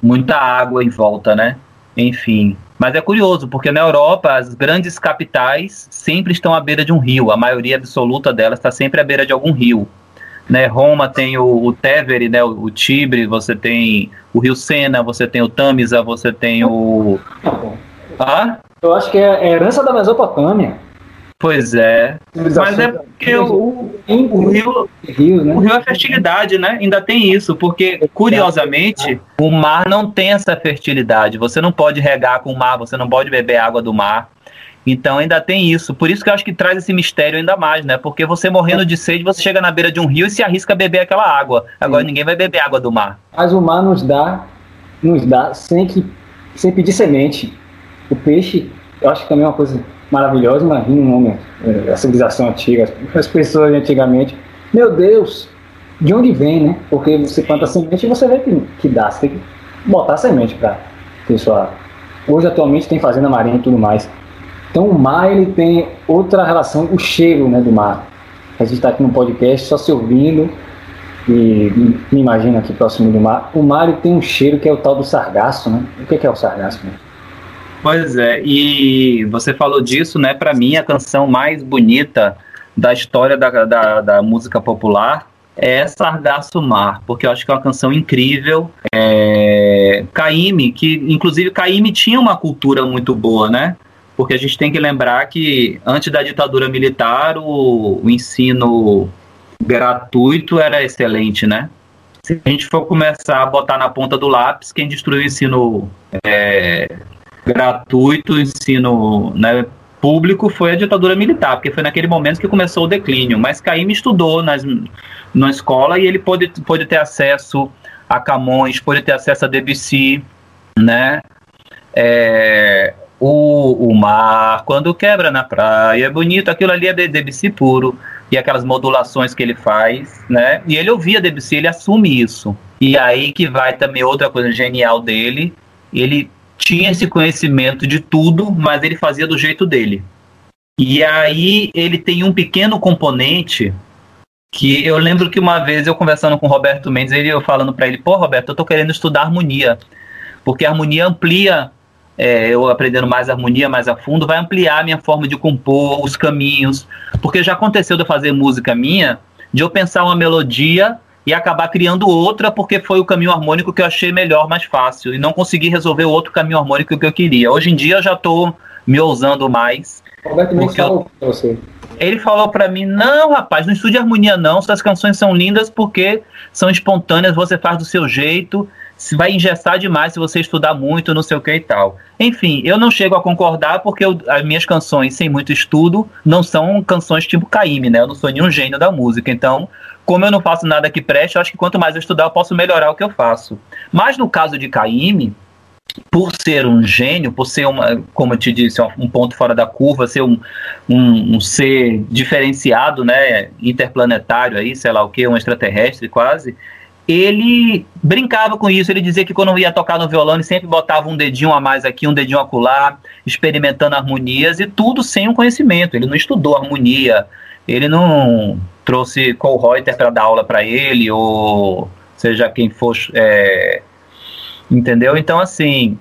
muita água em volta, né? Enfim. Mas é curioso, porque na Europa as grandes capitais sempre estão à beira de um rio. A maioria absoluta delas está sempre à beira de algum rio né? Roma tem o, o Tevere, né? O, o, Tibre, você tem o Rio Sena, você tem o Tamisa, você tem o. Ah? Eu acho que é herança da Mesopotâmia. Pois é. Mas é porque o, o, rio, Rio, né? o rio é fertilidade, né? Ainda tem isso, porque, curiosamente, o mar não tem essa fertilidade. Você não pode regar com o mar, você não pode beber água do mar. Então ainda tem isso. Por isso que eu acho que traz esse mistério ainda mais, né? Porque você morrendo de sede, você chega na beira de um rio e se arrisca a beber aquela água. Agora Sim. ninguém vai beber água do mar. Mas o mar nos dá, nos dá sem, que, sem pedir semente. O peixe, eu acho que também é uma coisa maravilhosa. Imagina um homem, é, a civilização antiga, as pessoas antigamente. Meu Deus, de onde vem, né? Porque você planta semente e você vê que, que dá. Você tem que botar semente para ter sua. Hoje, atualmente, tem fazenda marinha e tudo mais. Então o mar ele tem outra relação, o cheiro né, do mar. A gente está aqui no podcast só se ouvindo e me imagina aqui próximo do mar. O mar ele tem um cheiro que é o tal do sargaço, né? O que é, o sargaço? Né? Pois é, e você falou disso, né? Para mim, a canção mais bonita da história da, da, da música popular é Sargaço Mar, porque eu acho que é uma canção incrível. É... Caíme, que inclusive Caíme tinha uma cultura muito boa, né? Porque a gente tem que lembrar que antes da ditadura militar o, o ensino gratuito era excelente, né? Se a gente for começar a botar na ponta do lápis, quem destruiu o ensino é, gratuito, o ensino né, público foi a ditadura militar, porque foi naquele momento que começou o declínio. Mas Caíme estudou nas, na escola e ele pôde, pôde ter acesso a Camões, pôde ter acesso a Debussy, né? É, o, o mar, quando quebra na praia, é bonito, aquilo ali é de Debussy puro, e aquelas modulações que ele faz, né? E ele ouvia Debussy, ele assume isso. E aí que vai também outra coisa genial dele, ele tinha esse conhecimento de tudo, mas ele fazia do jeito dele. E aí ele tem um pequeno componente que eu lembro que uma vez eu conversando com o Roberto Mendes, ele eu falando para ele, pô, Roberto, eu tô querendo estudar harmonia, porque a harmonia amplia, é, eu aprendendo mais harmonia mais a fundo, vai ampliar a minha forma de compor, os caminhos, porque já aconteceu de eu fazer música minha, de eu pensar uma melodia e acabar criando outra porque foi o caminho harmônico que eu achei melhor, mais fácil, e não consegui resolver o outro caminho harmônico que eu queria. Hoje em dia eu já estou me ousando mais. Roberto Mendes falou eu... você. Ele falou para mim: não, rapaz, não estude harmonia, não. Suas canções são lindas porque são espontâneas, você faz do seu jeito. Se vai engessar demais se você estudar muito, não sei o que e tal. Enfim, eu não chego a concordar porque eu, as minhas canções sem muito estudo não são canções tipo Caíme, né? Eu não sou nenhum gênio da música. Então, como eu não faço nada que preste, eu acho que quanto mais eu estudar, eu posso melhorar o que eu faço. Mas no caso de Caíme, por ser um gênio, por ser uma, como eu te disse, um ponto fora da curva, ser um, um, um, ser diferenciado, né, interplanetário aí, sei lá o que, um extraterrestre quase, ele brincava com isso, ele dizia que quando ia tocar no violão, ele sempre botava um dedinho a mais aqui, um dedinho acolá, experimentando harmonias e tudo sem um conhecimento, ele não estudou harmonia, ele não trouxe Cole Reuter para dar aula para ele, ou seja quem for... É, Entendeu? Então, assim,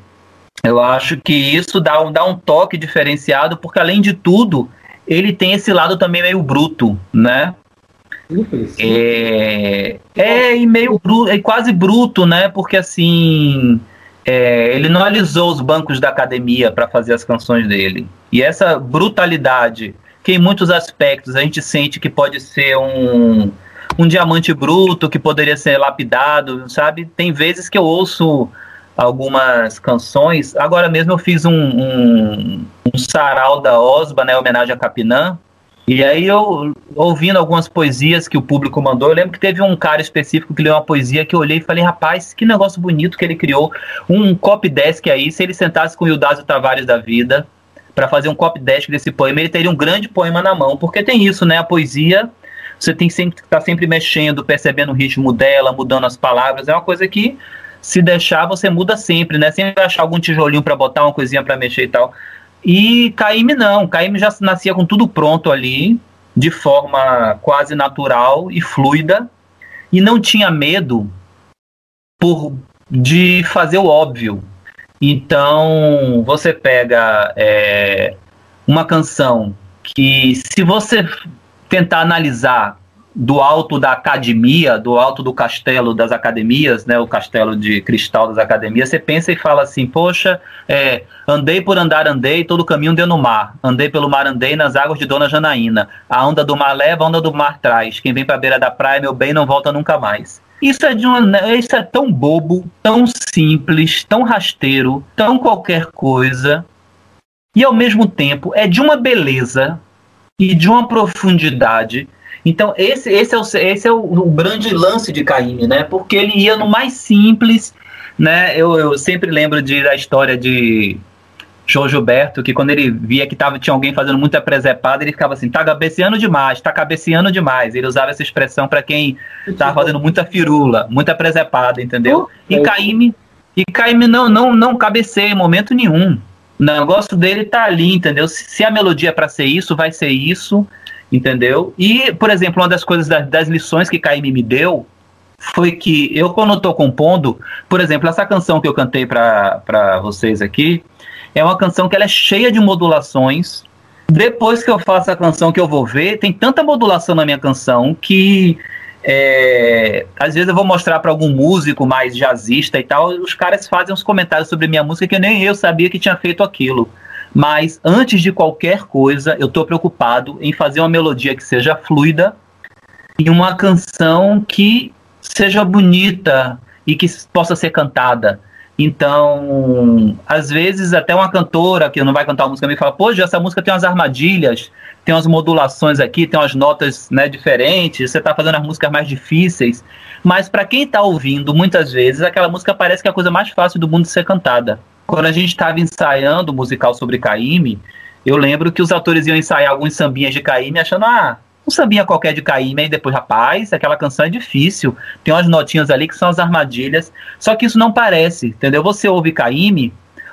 eu acho que isso dá um, dá um toque diferenciado, porque além de tudo, ele tem esse lado também meio bruto, né? É, é e meio bruto, é quase bruto, né? Porque assim, é, ele não alisou os bancos da academia para fazer as canções dele. E essa brutalidade, que em muitos aspectos a gente sente que pode ser um, um diamante bruto que poderia ser lapidado, sabe? Tem vezes que eu ouço algumas canções. Agora mesmo eu fiz um, um, um sarau da Osba, né, homenagem a Capinã. E aí eu, ouvindo algumas poesias que o público mandou, eu lembro que teve um cara específico que leu uma poesia que eu olhei e falei, rapaz, que negócio bonito que ele criou. Um copy desk aí, se ele sentasse com o Ildásio Tavares da vida para fazer um copy desk desse poema, ele teria um grande poema na mão, porque tem isso, né, a poesia você tem sempre que estar tá sempre mexendo, percebendo o ritmo dela, mudando as palavras. É uma coisa que, se deixar, você muda sempre, né? Sempre vai achar algum tijolinho para botar, uma coisinha para mexer e tal. E Caíme não. Caíme já nascia com tudo pronto ali, de forma quase natural e fluida, e não tinha medo por de fazer o óbvio. Então, você pega é, uma canção que, se você tentar analisar do alto da academia, do alto do castelo das academias, né, o castelo de cristal das academias, você pensa e fala assim, poxa, é, andei por andar, andei, todo caminho deu no mar, andei pelo mar, andei nas águas de Dona Janaína, a onda do mar leva, a onda do mar traz, quem vem para a beira da praia, meu bem, não volta nunca mais. Isso é, de uma, né, isso é tão bobo, tão simples, tão rasteiro, tão qualquer coisa, e ao mesmo tempo é de uma beleza e de uma profundidade. Então, esse, esse é, o, esse é o, o grande lance de Caíme, né? Porque ele ia no mais simples, né? Eu, eu sempre lembro de, da história de João Gilberto, que quando ele via que tava, tinha alguém fazendo muita presepada, ele ficava assim, tá cabeceando demais, tá cabeceando demais. Ele usava essa expressão para quem tava fazendo muita firula, muita presepada, entendeu? E Caíme, e Caíme não, não, não cabeceia em momento nenhum. O negócio dele tá ali, entendeu? Se a melodia é para ser isso, vai ser isso, entendeu? E, por exemplo, uma das coisas das, lições que Caíme me deu foi que eu, quando estou compondo, por exemplo, essa canção que eu cantei para vocês aqui, é uma canção que ela é cheia de modulações. Depois que eu faço a canção que eu vou ver, tem tanta modulação na minha canção que é, às vezes eu vou mostrar para algum músico mais jazzista e tal, os caras fazem uns comentários sobre minha música que nem eu sabia que tinha feito aquilo. Mas antes de qualquer coisa, eu estou preocupado em fazer uma melodia que seja fluida e uma canção que seja bonita e que possa ser cantada. Então, às vezes até uma cantora que não vai cantar uma música me fala, pô, essa música tem umas armadilhas, tem umas modulações aqui, tem umas notas né, diferentes, você está fazendo as músicas mais difíceis. Mas para quem está ouvindo, muitas vezes, aquela música parece que é a coisa mais fácil do mundo de ser cantada. Quando a gente estava ensaiando o musical sobre Caíme, eu lembro que os atores iam ensaiar alguns sambinhas de Caíme achando, ah, um sambinha qualquer de Caíme, e depois, rapaz, aquela canção é difícil. Tem umas notinhas ali que são as armadilhas. Só que isso não parece, entendeu? Você ouve Caíme,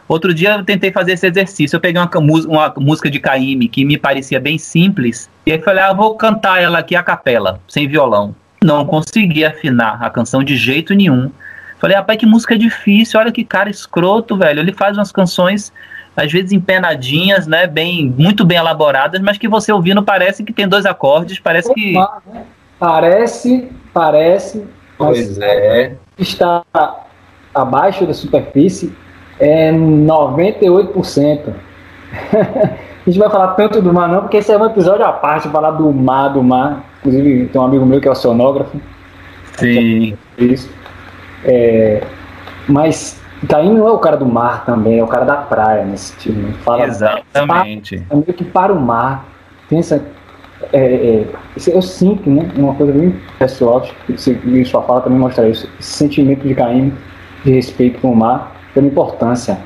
Outro dia eu tentei fazer esse exercício. Eu peguei uma, uma música de Caime que me parecia bem simples. E aí falei, ah, vou cantar ela aqui a capela, sem violão. Não consegui afinar a canção de jeito nenhum. Falei, rapaz, que música difícil, olha que cara escroto, velho. Ele faz umas canções, às vezes empenadinhas, né? Bem, muito bem elaboradas, mas que você ouvindo parece que tem dois acordes, parece que. Né? Parece, parece. Pois é. Está abaixo da superfície é 98%. a gente vai falar tanto do mar não, porque esse é um episódio à parte, falar do mar, do mar. Inclusive tem um amigo meu que é oceanógrafo. Sim. Isso. É, mas Caim não é o cara do mar também, é o cara da praia nesse time. Fala, Exatamente. Para, é meio que para o mar. Tem essa. É, é, eu sinto, né? Uma coisa bem pessoal, que você, sua fala também mostra isso. Esse sentimento de Caim, de respeito com o mar pela importância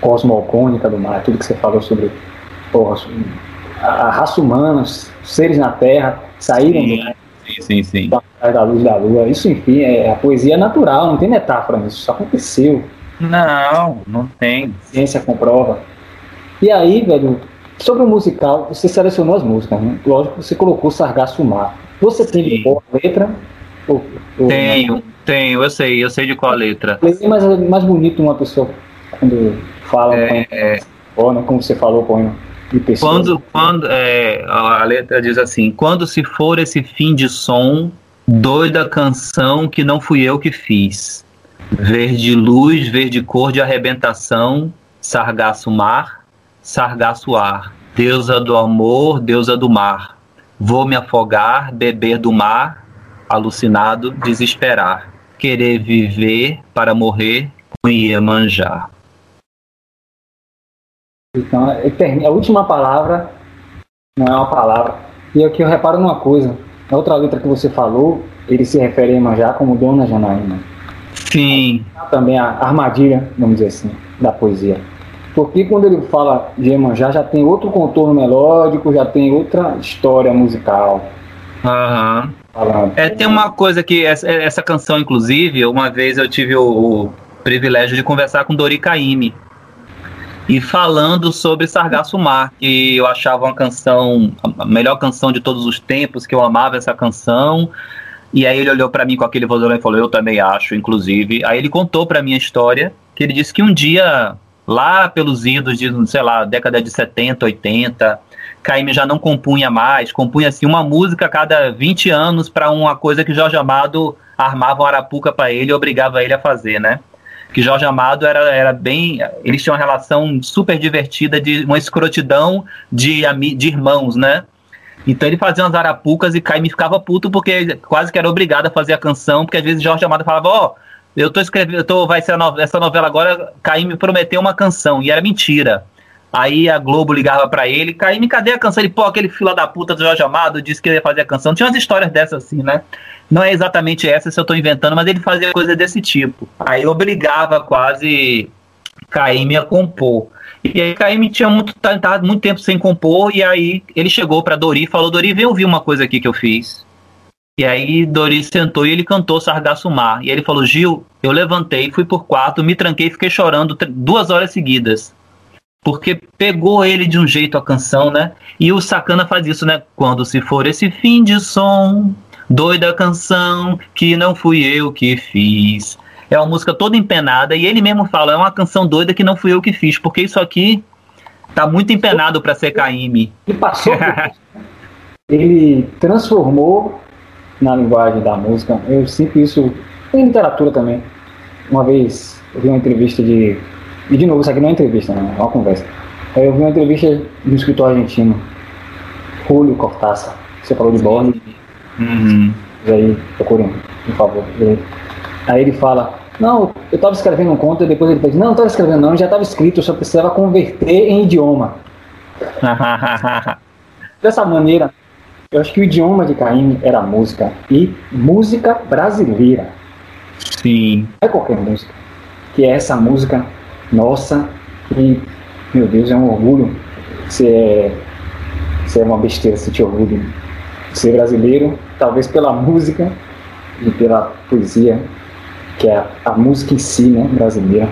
cosmocônica do mar, tudo que você falou sobre porra, a, raça humana, os seres na Terra saíram sim, do mar, sim, sim, sim. da luz da lua. Isso, enfim, é a poesia natural, não tem metáfora nisso, isso aconteceu. Não, não tem. A ciência comprova. E aí, velho, sobre o musical, você selecionou as músicas, né? Lógico, você colocou Sargasso Mar. Você tem de boa letra? Ou, ou... Tenho, tenho, eu sei, eu sei de qual letra. É mais, mais bonito uma pessoa quando fala, é, é. né, como você falou, põe quando, quando é, a letra diz assim: quando se for esse fim de som, doida canção que não fui eu que fiz. Verde luz, verde cor de arrebentação, sargaço mar, sargaço ar. Deusa do amor, deusa do mar. Vou me afogar, beber do mar, alucinado, desesperar querer viver para morrer com Iemanjá. Então, a última palavra não é uma palavra. E aqui eu reparo numa coisa. Na outra letra que você falou, ele se refere a Iemanjá como Dona Janaína. Sim. Também a armadilha, vamos dizer assim, da poesia. Porque quando ele fala de Iemanjá, já tem outro contorno melódico, já tem outra história musical. Aham. É, tem uma coisa que essa, essa, canção, inclusive, uma vez eu tive o, o privilégio de conversar com Dori Caymmi e falando sobre Sargasso Mar, que eu achava uma canção, a melhor canção de todos os tempos, que eu amava essa canção. E aí ele olhou para mim com aquele vozeirão e falou: "Eu também acho, inclusive". Aí ele contou para mim a história, que ele disse que um dia lá pelos idos de, sei lá, década de 70, 80, Caíme já não compunha mais, compunha assim uma música a cada 20 anos para uma coisa que Jorge Amado armava uma arapuca para ele e obrigava ele a fazer, né? Que Jorge Amado era, era bem. Eles tinham uma relação super divertida, de uma escrotidão de, de irmãos, né? Então ele fazia umas arapucas e Caíme ficava puto porque quase que era obrigado a fazer a canção, porque às vezes Jorge Amado falava, ó. Oh, eu tô escrevendo, eu tô, vai ser no, essa novela agora, Caíme prometeu uma canção, e era mentira. Aí a Globo ligava para ele, Caíme, cadê a canção? Ele, pô, aquele fila da puta do Jorge Amado disse que ia fazer a canção. Tinha umas histórias dessas assim, né? Não é exatamente essa se eu tô inventando, mas ele fazia coisa desse tipo. Aí obrigava quase Caíme a compor. E aí Caíme tinha muito, tava muito tempo sem compor, e aí ele chegou para Dori e falou, Dori, vem ouvir uma coisa aqui que eu fiz. E aí Dori sentou e ele cantou Sargasso Mar. E ele falou, Gil, eu levantei, fui por quarto, me tranquei e fiquei chorando duas horas seguidas porque pegou ele de um jeito a canção, né? E o Sacana faz isso, né? Quando se for esse fim de som, doida canção que não fui eu que fiz. É uma música toda empenada e ele mesmo fala, é uma canção doida que não fui eu que fiz, porque isso aqui tá muito empenado para ser Caíme. Ele passou. ele transformou na linguagem da música. Eu sinto isso em literatura também. Uma vez eu vi uma entrevista de e de novo, isso aqui não é entrevista, né? é uma conversa. Eu vi uma entrevista de um escritor argentino, Julio Cortázar. Você falou de Borges. Uhum. Aí procurem, por favor. Aí ele fala, não, eu estava escrevendo um conto e depois ele diz, não, não estava escrevendo não, já estava escrito, eu só precisava converter em idioma. Dessa maneira, eu acho que o idioma de Caim era música e música brasileira. Sim. Não é qualquer música. Que é essa música nossa, e, meu Deus, é um orgulho ser, ser uma besteira sentir orgulho de ser brasileiro, talvez pela música e pela poesia, que é a, a música em si, né, brasileira.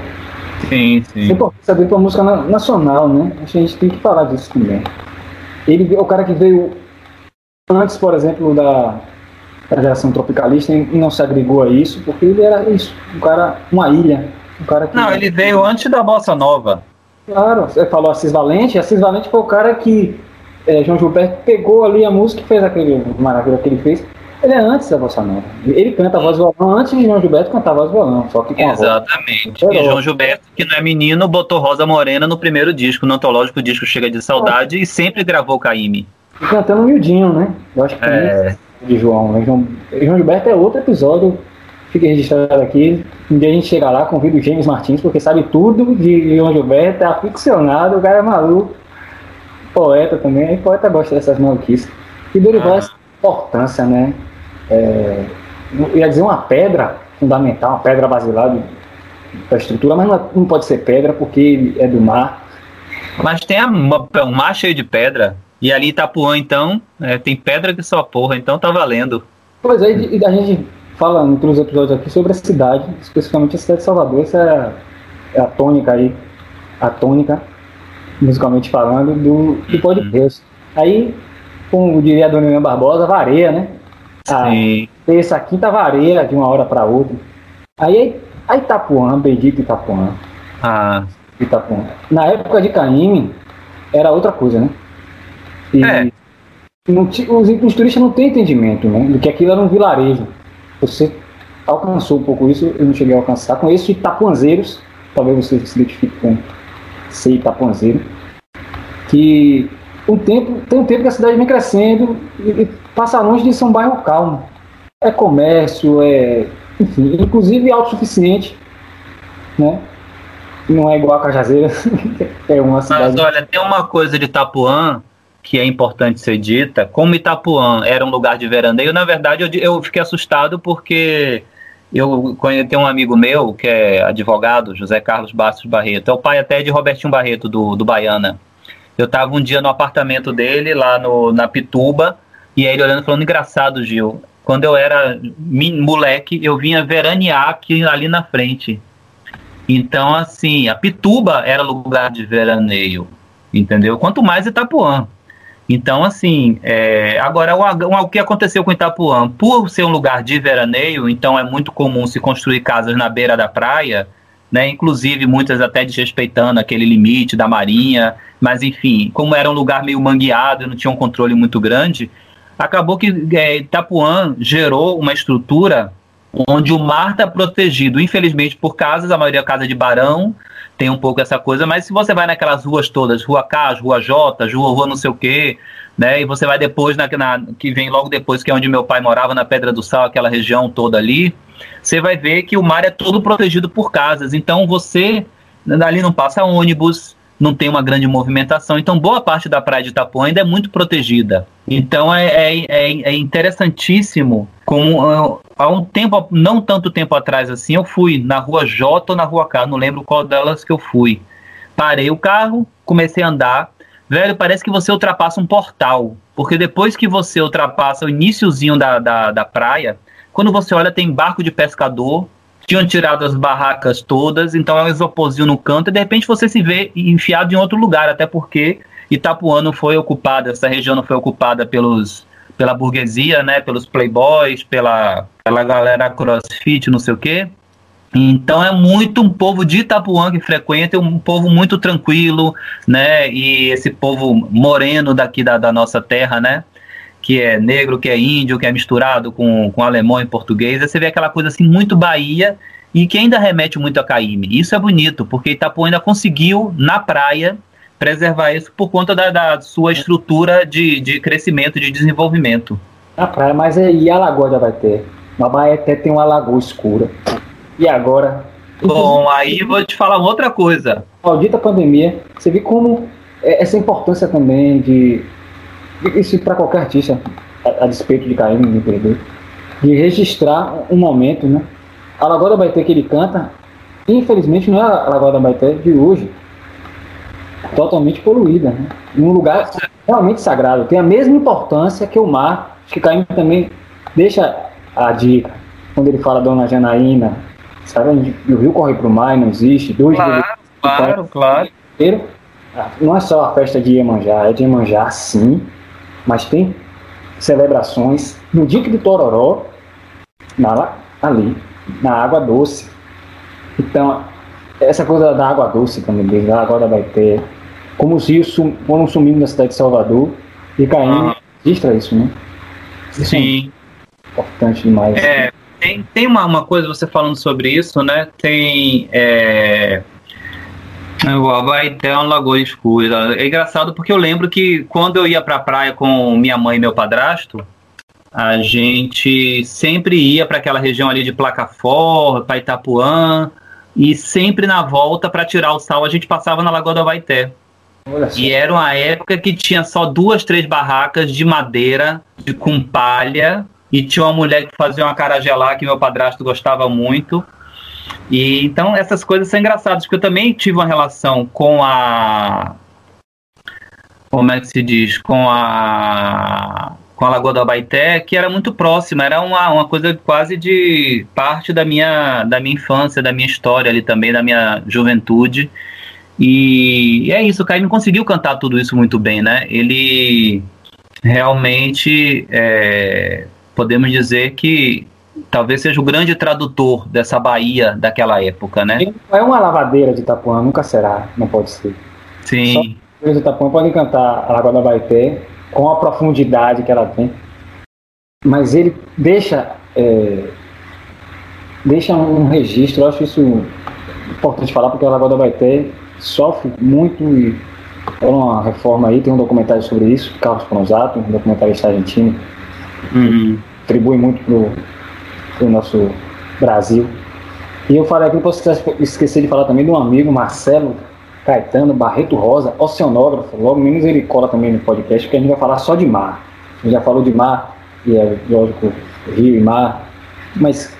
Sim, sim. É importante saber para música nacional, né? A gente tem que falar disso também. Ele é o cara que veio antes, por exemplo, da, da geração tropicalista e não se agregou a isso, porque ele era isso, um cara, uma ilha. Um cara que... Não, ele veio antes da Bossa Nova. Claro, você falou Assis Valente, Assis Valente foi o cara que é, João Gilberto pegou ali a música e fez aquele maravilha que ele fez. Ele é antes da Bossa Nova. Ele canta a voz violão antes de João Gilberto cantar a voz violão, só que com Exatamente. E João Gilberto, que não é menino, botou Rosa Morena no primeiro disco, no antológico disco Chega de Saudade, e sempre gravou Caíme. E cantando miudinho, né? Eu acho que é... de João, né? João. João Gilberto é outro episódio. Fica registrado aqui. Um dia a gente chega lá, convida o James Martins, porque sabe tudo de João Gilberto, é aficionado, o cara é maluco. Poeta também, e poeta gosta dessas maluquices. E Dorival ah. essa importância, né? é, ia dizer uma pedra fundamental, uma pedra basilar da estrutura, mas não, é, não, pode ser pedra porque é do mar. Mas tem uma, um mar cheio de pedra, e ali Itapuã, então, é, tem pedra que só porra, então tá valendo. Pois é, e a gente fala em outros episódios aqui sobre a cidade, especificamente a cidade de Salvador, essa é, é a tônica aí, a tônica, musicalmente falando, do, do uhum. podcast. Aí, como diria a Dona Helena Barbosa, vareia, né? a terça, quinta vareia de uma hora para outra. Aí, a Itapuã, bendito Itapuã. Ah. Itapuã. Na época de Caíme, era outra coisa, né? E é. não, os, os turistas não têm entendimento, né? Do que aquilo era um vilarejo. Você alcançou um pouco isso, eu não cheguei a alcançar. Com esses itapuanzeiros, talvez você se identifique com ser itapuanzeiro, que um tempo, tem um tempo que a cidade vem crescendo e, e passa longe de ser um bairro calmo. É comércio, é. Enfim, inclusive autossuficiente, né? Não é igual a Cajazeira, é uma cidade. Mas olha, tem uma coisa de Itapuã que é importante ser dita. Como Itapuã era um lugar de veraneio, na verdade eu, eu fiquei assustado porque eu tenho um amigo meu que é advogado, José Carlos Bastos Barreto, é o pai até de Robertinho Barreto, do, do Baiana. Eu estava um dia no apartamento dele, lá no, na Pituba, e aí ele olhando falando, engraçado, Gil, quando eu era moleque, eu vinha veranear aqui ali na frente. Então, assim, a Pituba era lugar de veraneio, entendeu? Quanto mais Itapuã. Então, assim, é, agora o, o, que aconteceu com Itapuã? Por ser um lugar de veraneio, então é muito comum se construir casas na beira da praia, né? Inclusive muitas até desrespeitando aquele limite da marinha, mas enfim, como era um lugar meio mangueado, não tinha um controle muito grande, acabou que é, Itapuã gerou uma estrutura onde o mar está protegido, infelizmente por casas, a maioria é casa de barão, tem um pouco essa coisa, mas se você vai naquelas ruas todas, Rua K, Rua J, Rua, rua não sei o quê, né, e você vai depois, na, na, que vem logo depois, que é onde meu pai morava, na Pedra do Sal, aquela região toda ali, você vai ver que o mar é todo protegido por casas. Então você ali não passa ônibus, não tem uma grande movimentação. Então boa parte da praia de Itapuã ainda é muito protegida. Então é, é, é, é interessantíssimo como há um tempo, não tanto tempo atrás assim, eu fui na rua J ou na rua K, não lembro qual delas que eu fui. Parei o carro, comecei a andar. Velho, parece que você ultrapassa um portal. Porque depois que você ultrapassa o iníciozinho da, da, da praia, quando você olha, tem barco de pescador, tinham tirado as barracas todas, então é um isoporzinho no canto, e de repente você se vê enfiado em outro lugar, até porque Itapuã não foi ocupada, essa região não foi ocupada pelos pela burguesia, né, pelos playboys, pela, pela galera crossfit, não sei o quê. Então é muito um povo de Itapuã que frequenta, um povo muito tranquilo, né? E esse povo moreno daqui da, da nossa terra, né? Que é negro, que é índio, que é misturado com, com alemão e português. Aí você vê aquela coisa assim muito Bahia e que ainda remete muito a Caíme. Isso é bonito, porque Itapuã ainda conseguiu, na praia, preservar isso por conta da, da sua estrutura de, de crescimento, de desenvolvimento. Na praia, mas e a lagoa já vai ter? Na Bahia até tem uma lagoa escura. E agora? Bom, aí vou te falar outra coisa. Maldita pandemia, você vê como é, essa importância também de isso para qualquer artista, a, a, despeito de cair ninguém perder, de registrar um momento, né? A Lagoa da Baité que ele canta, infelizmente não é a Lagoa da Baité de hoje, totalmente poluída, né? Num lugar realmente sagrado, tem a mesma importância que o mar, acho que Caim também deixa a dica, quando ele fala Dona Janaína, sabe? O rio corre para o mar e não existe. Dois claro, claro, claro. Ah, não é só a festa de Iemanjá, é de Iemanjá sim, mas tem celebrações no Dique do Tororó, na, ali, na água doce. Então, essa coisa da água doce também, da água da Baité, como os rios sum, foram sumindo da cidade de Salvador e caindo, ah. registra isso, né? Isso é Sim. É importante demais. É, tem, tem uma, uma coisa, você falando sobre isso, né? Tem. É, o Abaeté é um lagoa escura. É engraçado porque eu lembro que quando eu ia pra praia com minha mãe e meu padrasto, a gente sempre ia para aquela região ali de Placafort, para Itapuã, e sempre na volta para tirar o sal a gente passava na Lagoa do Abaeté. E era uma época que tinha só duas, três barracas de madeira, de com palha, e tinha uma mulher que fazia uma carajé lá que meu padrasto gostava muito. E então essas coisas são engraçadas, porque eu também tive uma relação com a como é que se diz, com a com a Lagoa do Abaité, que era muito próxima, era uma, uma coisa quase de parte da minha da minha infância, da minha história ali também, da minha juventude. E é isso, o Caio conseguiu cantar tudo isso muito bem, né? Ele realmente é, podemos dizer que talvez seja o grande tradutor dessa Bahia daquela época, né? É uma lavadeira de Itapuã, nunca será, não pode ser. Sim. Só os de Itapuã podem cantar a Lagoa da Baité com a profundidade que ela tem, mas ele deixa é, deixa um registro, eu acho isso importante falar, porque a Lagoa da Baité sofre muito e é uma reforma aí, tem um documentário sobre isso, Carlos Pronzato, um documentarista argentino, uhum contribui muito para o nosso Brasil. E eu falei aqui, não posso esquecer de falar também de um amigo, Marcelo Caetano Barreto Rosa, oceanógrafo. Logo menos ele cola também no podcast, porque a gente vai falar só de mar. A gente já falou de mar, e é lógico, rio e mar, mas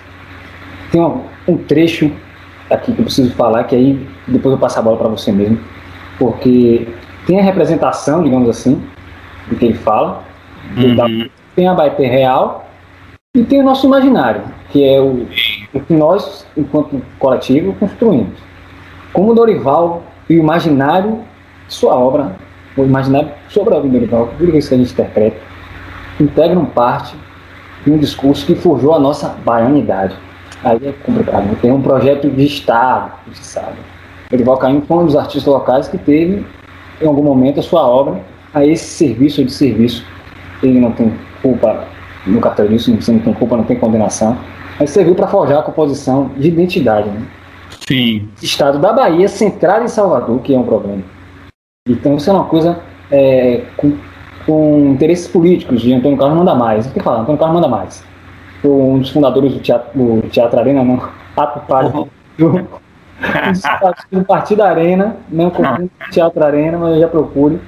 tem um, um trecho aqui que eu preciso falar, que aí depois eu passo a bola para você mesmo, porque tem a representação, digamos assim, do que ele fala, uhum. tem a Baité real e tem o nosso imaginário, que é o, o que nós, enquanto coletivo, construímos. Como Dorival e o imaginário, sua obra, o imaginário sobre a obra de Dorival, tudo isso que a gente interpreta, integram parte de um discurso que forjou a nossa baianidade. Aí é complicado. Tem um projeto de Estado, você sabe. Dorival Caim foi um dos artistas locais que teve, em algum momento, a sua obra a esse serviço de serviço. Ele não tem culpa no cartório disso, você não tem culpa, não tem condenação, mas serviu para forjar a composição de identidade. Né? Sim. Estado da Bahia, centrado em Salvador, que é um problema. Então isso é uma coisa é, com, com, interesses políticos de Antônio Carlos Manda Mais. O que falar? Antônio Carlos Manda Mais. Foi um dos fundadores do Teatro, do teatro Arena, não, ato palio do, do Partido Arena, não confundo Teatro Arena, mas eu já procure.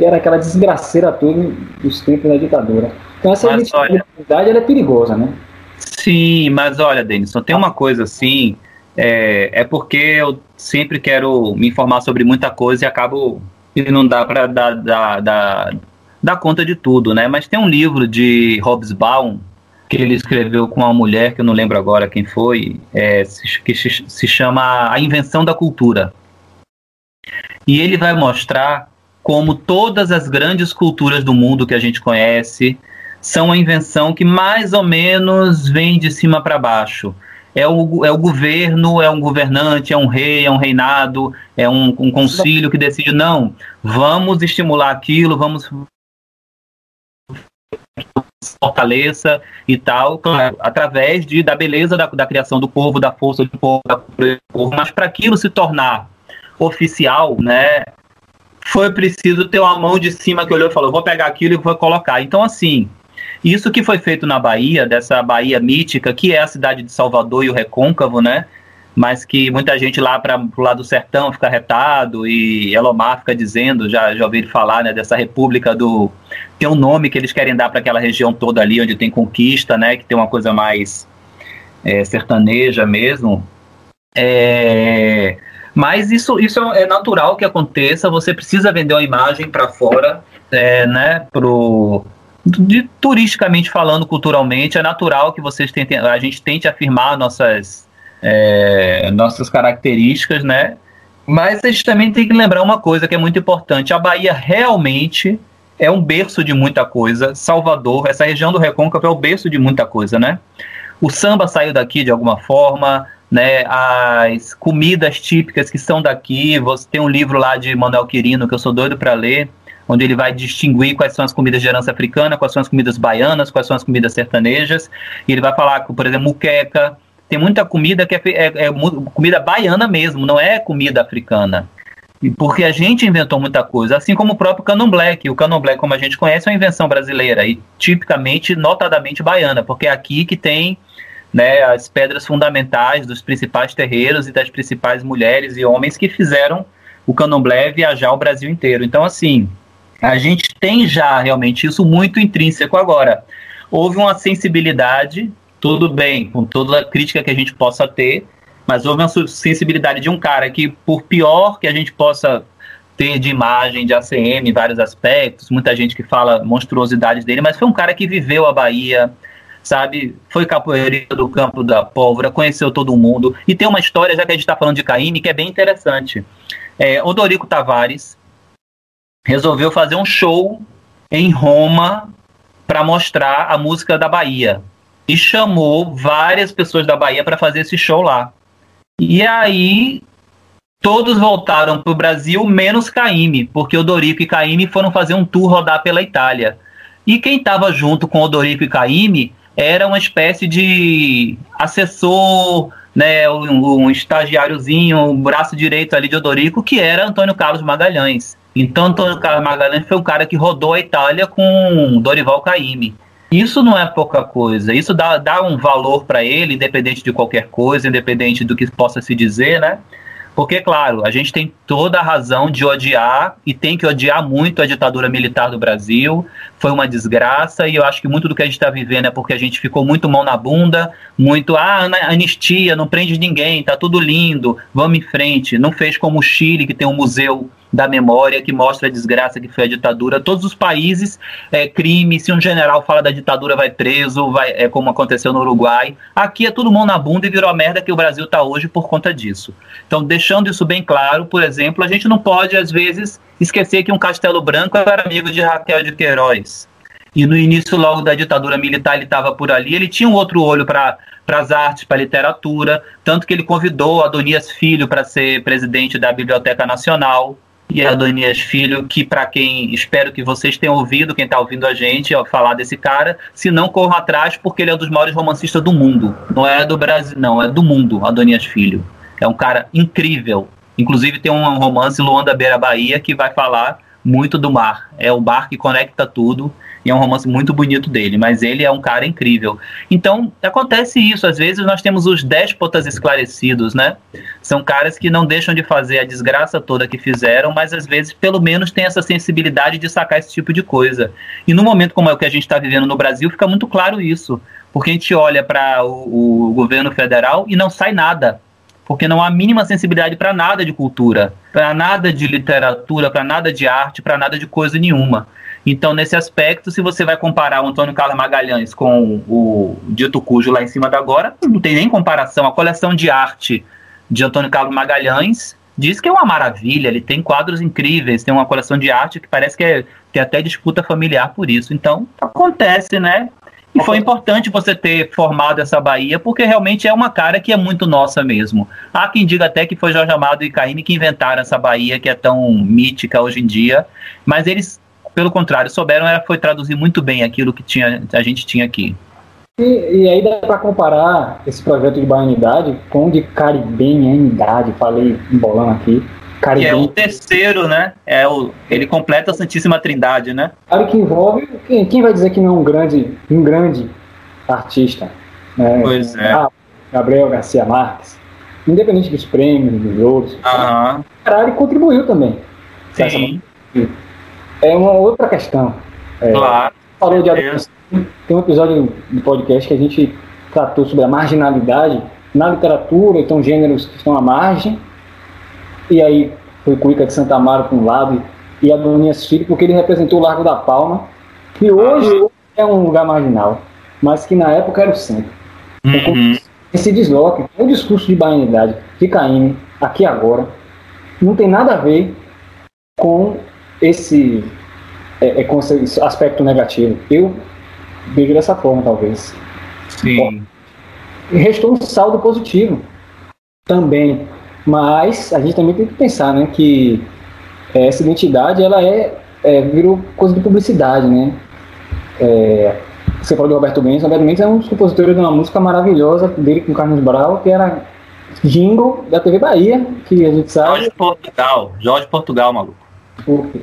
E era aquela desgraceira toda dos tempos da ditadura. Então essa mas, olha, é perigosa, né? Sim, mas olha, Denison, tem uma coisa assim, é, é porque eu sempre quero me informar sobre muita coisa e acabo e não dá para dar, dar, dar, dar conta de tudo, né? Mas tem um livro de Hobsbawm que ele escreveu com uma mulher que eu não lembro agora quem foi, é, que se chama A Invenção da Cultura. E ele vai mostrar como todas as grandes culturas do mundo que a gente conhece, são uma invenção que mais ou menos vem de cima para baixo. É o, é o governo, é um governante, é um rei, é um reinado, é um, um concílio que decide, não, vamos estimular aquilo, vamos fortaleça e tal, claro, através de, da beleza da, da criação do povo, da força do povo, da do povo, mas para aquilo se tornar oficial, né, foi preciso ter uma mão de cima que olhou e falou, vou pegar aquilo e vou colocar. Então, assim, isso que foi feito na Bahia, dessa Bahia mítica, que é a cidade de Salvador e o Recôncavo, né? Mas que muita gente lá para o lado do sertão fica retado e Elomar fica dizendo, já, já ouvi falar, né, dessa república do. Tem um nome que eles querem dar para aquela região toda ali, onde tem conquista, né? Que tem uma coisa mais é, sertaneja mesmo. É, mas isso, isso é natural que aconteça. Você precisa vender uma imagem para fora, é, né? Pro, de, turisticamente falando, culturalmente, é natural que vocês tentem, a gente tente afirmar nossas, é, nossas características, né? Mas a gente também tem que lembrar uma coisa que é muito importante: a Bahia realmente é um berço de muita coisa. Salvador, essa região do Recôncavo é o berço de muita coisa, né? O samba saiu daqui de alguma forma, né? As comidas típicas que são daqui. Você tem um livro lá de Manuel Quirino que eu sou doido para ler, onde ele vai distinguir quais são as comidas de herança africana, quais são as comidas baianas, quais são as comidas sertanejas. E ele vai falar, por exemplo, muqueca. Tem muita comida que é, é, é comida baiana mesmo, não é comida africana. Porque a gente inventou muita coisa, assim como o próprio candomblé, que o candomblé, como a gente conhece, é uma invenção brasileira e tipicamente, notadamente baiana, porque é aqui que tem né, as pedras fundamentais dos principais terreiros e das principais mulheres e homens que fizeram o candomblé viajar o Brasil inteiro. Então, assim, a gente tem já realmente isso muito intrínseco agora. Houve uma sensibilidade, tudo bem, com toda a crítica que a gente possa ter, mas houve uma sensibilidade de um cara que, por pior que a gente possa ter de imagem, de ACM, em vários aspectos, muita gente que fala monstruosidades dele, mas foi um cara que viveu a Bahia, sabe? Foi capoeirista do campo da pólvora, conheceu todo mundo. E tem uma história, já que a gente está falando de Caíme, que é bem interessante. É, Odorico Tavares resolveu fazer um show em Roma para mostrar a música da Bahia. E chamou várias pessoas da Bahia para fazer esse show lá. E aí todos voltaram para o Brasil, menos Caíme, porque Odorico e Caíme foram fazer um tour rodar pela Itália. E quem estava junto com Odorico e Caíme era uma espécie de assessor, né, um, um estagiáriozinho, o um braço direito ali de Odorico, que era Antônio Carlos Magalhães. Então, Antônio Carlos Magalhães foi um cara que rodou a Itália com Dorival Caymmi. Isso não é pouca coisa. Isso dá, dá um valor para ele, independente de qualquer coisa, independente do que possa se dizer, né? Porque, claro, a gente tem toda a razão de odiar e tem que odiar muito a ditadura militar do Brasil. Foi uma desgraça e eu acho que muito do que a gente está vivendo é porque a gente ficou muito mão na bunda, muito, ah, anistia, não prende ninguém, tá tudo lindo, vamos em frente. Não fez como o Chile, que tem um museu da memória que mostra a desgraça que foi a ditadura. Todos os países, é, crime, se um general fala da ditadura, vai preso, vai, é como aconteceu no Uruguai. Aqui é todo mundo na bunda e virou a merda que o Brasil está hoje por conta disso. Então, deixando isso bem claro, por exemplo, a gente não pode, às vezes, esquecer que um Castelo Branco era amigo de Raquel de Queiroz. E no início, logo da ditadura militar, ele estava por ali. Ele tinha um outro olho para para as artes, para a literatura, tanto que ele convidou Adonias Filho para ser presidente da Biblioteca Nacional e Adonias Filho, que para quem espero que vocês tenham ouvido, quem está ouvindo a gente ó, falar desse cara, se não corram atrás, porque ele é um dos maiores romancistas do mundo. Não é do Brasil, não, é do mundo, Adonias Filho. É um cara incrível. Inclusive tem um romance Luanda Beira Bahia que vai falar muito do mar. É o bar que conecta tudo e é um romance muito bonito dele, mas ele é um cara incrível. Então, acontece isso, às vezes nós temos os déspotas esclarecidos, né? São caras que não deixam de fazer a desgraça toda que fizeram, mas às vezes pelo menos tem essa sensibilidade de sacar esse tipo de coisa. E no momento como é o que a gente está vivendo no Brasil, fica muito claro isso, porque a gente olha para o, o governo federal e não sai nada porque não há mínima sensibilidade para nada de cultura, para nada de literatura, para nada de arte, para nada de coisa nenhuma. Então, nesse aspecto, se você vai comparar o Antônio Carlos Magalhães com o Dito Cujo lá em cima da agora, não tem nem comparação. A coleção de arte de Antônio Carlos Magalhães diz que é uma maravilha, ele tem quadros incríveis, tem uma coleção de arte que parece que é, tem até disputa familiar por isso. Então, acontece, né? E foi importante você ter formado essa Bahia, porque realmente é uma cara que é muito nossa mesmo. Há quem diga até que foi Jorge Amado e Caíme que inventaram essa Bahia, que é tão mítica hoje em dia, mas eles pelo contrário, souberam era, foi traduzir muito bem aquilo que tinha, a gente tinha aqui. E, e aí dá para comparar esse projeto de baianidade com o de caribenhanidade, falei embolando aqui. Cariben... Que é o terceiro, né? É o, ele completa a Santíssima Trindade, né? Claro que envolve. Quem, quem vai dizer que não é um grande, um grande artista? Né? Pois é. Ah, Gabriel Garcia Marques. Independente dos prêmios, dos outros. Uhum. Caralho, contribuiu também. Sim. Essa é uma outra questão. É, claro. Falou de adolescência. Tem um episódio do podcast que a gente tratou sobre a marginalidade na literatura, então gêneros que estão à margem. E aí foi Cuica de Santa Amaro para um lado e Adonias Filho, porque ele representou o Largo da Palma, que hoje é um lugar marginal, mas que na época era o centro. Uhum. esse desloque, o discurso de baianidade de Caíme, aqui agora, não tem nada a ver com esse, é, é, aspecto negativo. Eu vejo dessa forma, talvez. Sim. Restou um saldo positivo também. Mas a gente também tem que pensar né, que essa identidade ela é, é virou coisa de publicidade, né? É, você falou do Roberto Mendes, Roberto Mendes é um dos compositores de uma música maravilhosa dele com Carlos Brau, que era jingle da TV Bahia, que a gente sabe. Jorge Portugal, Jorge Portugal, maluco.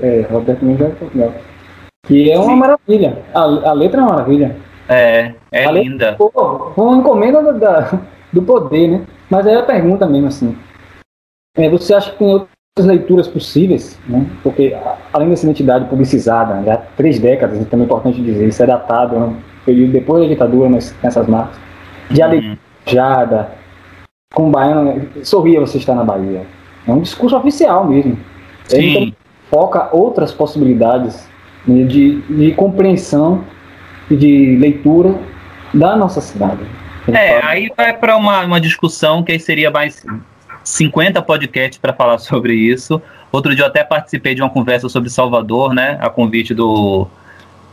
É, Roberto Mendes Portugal. Que é uma Sim. maravilha. A, a, letra é uma maravilha. É, é a linda. Letra, pô, foi uma encomenda da, do poder, né? Mas é a pergunta mesmo, assim. É, você acha que tem outras leituras possíveis, né? Porque além dessa identidade publicizada, já há três décadas, então é importante dizer, isso é datado, né? período depois da ditadura nessas marcas, de uhum. com baiano, sorria você estar na Bahia. É um discurso oficial mesmo. Sim. Foca outras possibilidades né, de, de compreensão e de leitura da nossa cidade. É, aí vai para uma, uma discussão que aí seria mais 50 podcasts para falar sobre isso. Outro dia eu até participei de uma conversa sobre Salvador, né? A convite do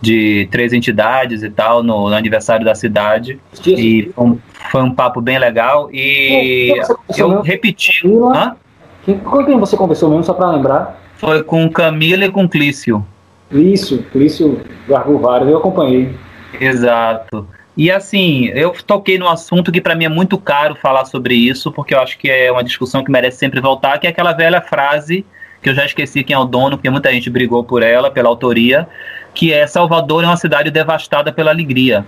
de três entidades e tal no, no aniversário da cidade. E foi um, foi um, papo bem legal. E eu repeti. com quem você conversou mesmo, só para lembrar? Foi com Camila e com Clício. Clício, Clício largou vários, eu acompanhei. Exato. E assim, eu toquei no assunto que para mim é muito caro falar sobre isso, porque eu acho que é uma discussão que merece sempre voltar, que é aquela velha frase que eu já esqueci quem é o dono, porque muita gente brigou por ela, pela autoria, que é Salvador é uma cidade devastada pela alegria.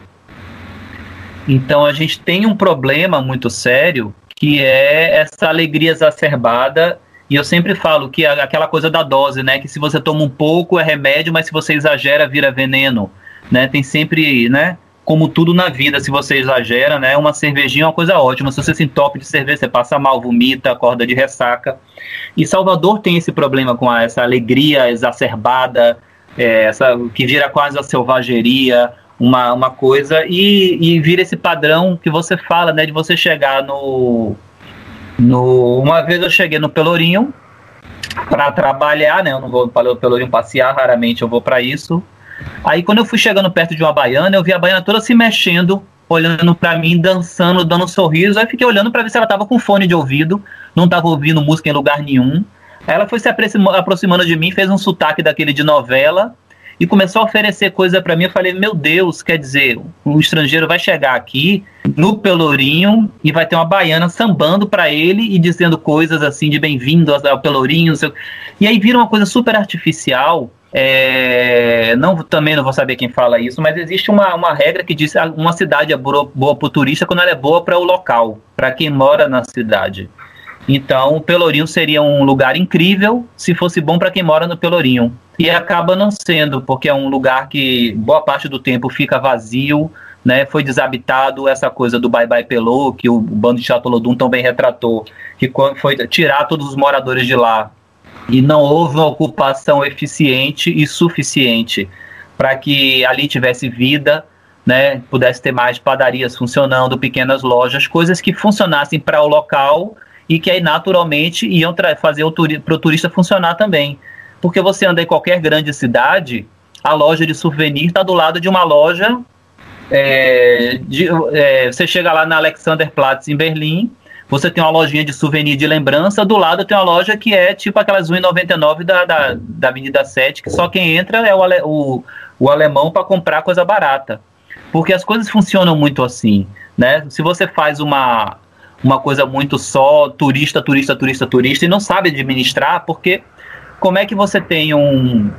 Então a gente tem um problema muito sério que é essa alegria exacerbada e eu sempre falo que aquela coisa da dose, né? Que se você toma um pouco é remédio, mas se você exagera vira veneno, né? Tem sempre, né? Como tudo na vida, se você exagera, né? Uma cervejinha é uma coisa ótima. Se você se entope de cerveja, você passa mal, vomita, acorda de ressaca. E Salvador tem esse problema com essa alegria exacerbada, é, essa, que vira quase a selvageria, uma, uma coisa, e, e vira esse padrão que você fala, né, de você chegar no, no. Uma vez eu cheguei no Pelourinho para trabalhar, né? Eu não vou para o Pelourinho passear, raramente eu vou para isso. Aí quando eu fui chegando perto de uma baiana, eu vi a baiana toda se mexendo, olhando para mim, dançando, dando um sorriso. Aí fiquei olhando para ver se ela tava com fone de ouvido, não tava ouvindo música em lugar nenhum. Ela foi se aproximando de mim, fez um sotaque daquele de novela e começou a oferecer coisa para mim. Eu falei, meu Deus, quer dizer, um estrangeiro vai chegar aqui no Pelourinho e vai ter uma baiana sambando para ele e dizendo coisas assim de bem-vindo ao Pelourinho. E aí vira uma coisa super artificial. É, não, também não vou saber quem fala isso, mas existe uma, uma regra que diz que uma cidade é boa, boa para o turista quando ela é boa para o local, para quem mora na cidade. Então, o Pelourinho seria um lugar incrível se fosse bom para quem mora no Pelourinho. E acaba não sendo, porque é um lugar que boa parte do tempo fica vazio, né? Foi desabitado essa coisa do Bye Bye Pelô, que o bando de Chatolodum também retratou, que foi tirar todos os moradores de lá. E não houve uma ocupação eficiente e suficiente para que ali tivesse vida, né? Pudesse ter mais padarias funcionando, pequenas lojas, coisas que funcionassem para o local e que aí naturalmente iam fazer o turista funcionar também. Porque você anda em qualquer grande cidade, a loja de souvenir está do lado de uma loja. É, de, é, você chega lá na Alexanderplatz em Berlim, você tem uma lojinha de souvenir de lembrança, do lado tem uma loja que é tipo aquelas 1,99 da, da, da Avenida 7, que só quem entra é o, o, o alemão para comprar coisa barata. Porque as coisas funcionam muito assim. Né? Se você faz uma, uma coisa muito só turista, turista, turista, turista e não sabe administrar, porque como é que você tem um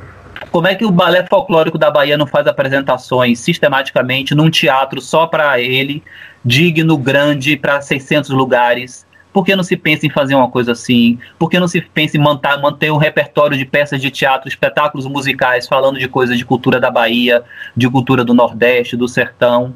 como é que o balé folclórico da Bahia não faz apresentações sistematicamente num teatro só para ele, digno, grande, para 600 lugares? Por que não se pensa em fazer uma coisa assim? Por que não se pensa em manter, manter um repertório de peças de teatro, espetáculos musicais falando de coisas de cultura da Bahia, de cultura do Nordeste, do Sertão?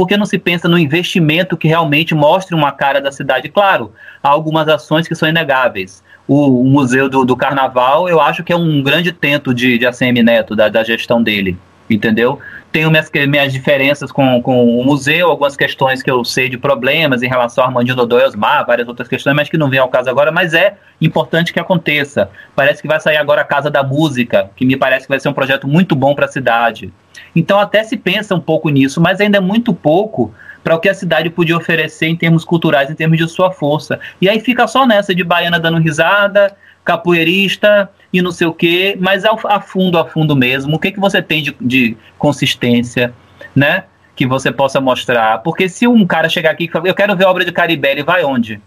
Por que não se pensa no investimento que realmente mostre uma cara da cidade? Claro, há algumas ações que são inegáveis. O, o Museu do, do, Carnaval, eu acho que é um grande tento de, de ACM Neto, da, da gestão dele, entendeu? tenho minhas, minhas diferenças com, com o museu, algumas questões que eu sei de problemas em relação a Armandinho Dodô Osmar, várias outras questões, mas que não vem ao caso agora, mas é importante que aconteça. Parece que vai sair agora a Casa da Música, que me parece que vai ser um projeto muito bom para a cidade. Então até se pensa um pouco nisso, mas ainda é muito pouco para o que a cidade podia oferecer em termos culturais, em termos de sua força. E aí fica só nessa de baiana dando risada, capoeirista e não sei o quê, mas a fundo, a fundo mesmo, o que, que você tem de, de consistência, né? Que você possa mostrar. Porque se um cara chegar aqui e falar, eu quero ver a obra de Caribé, ele vai onde?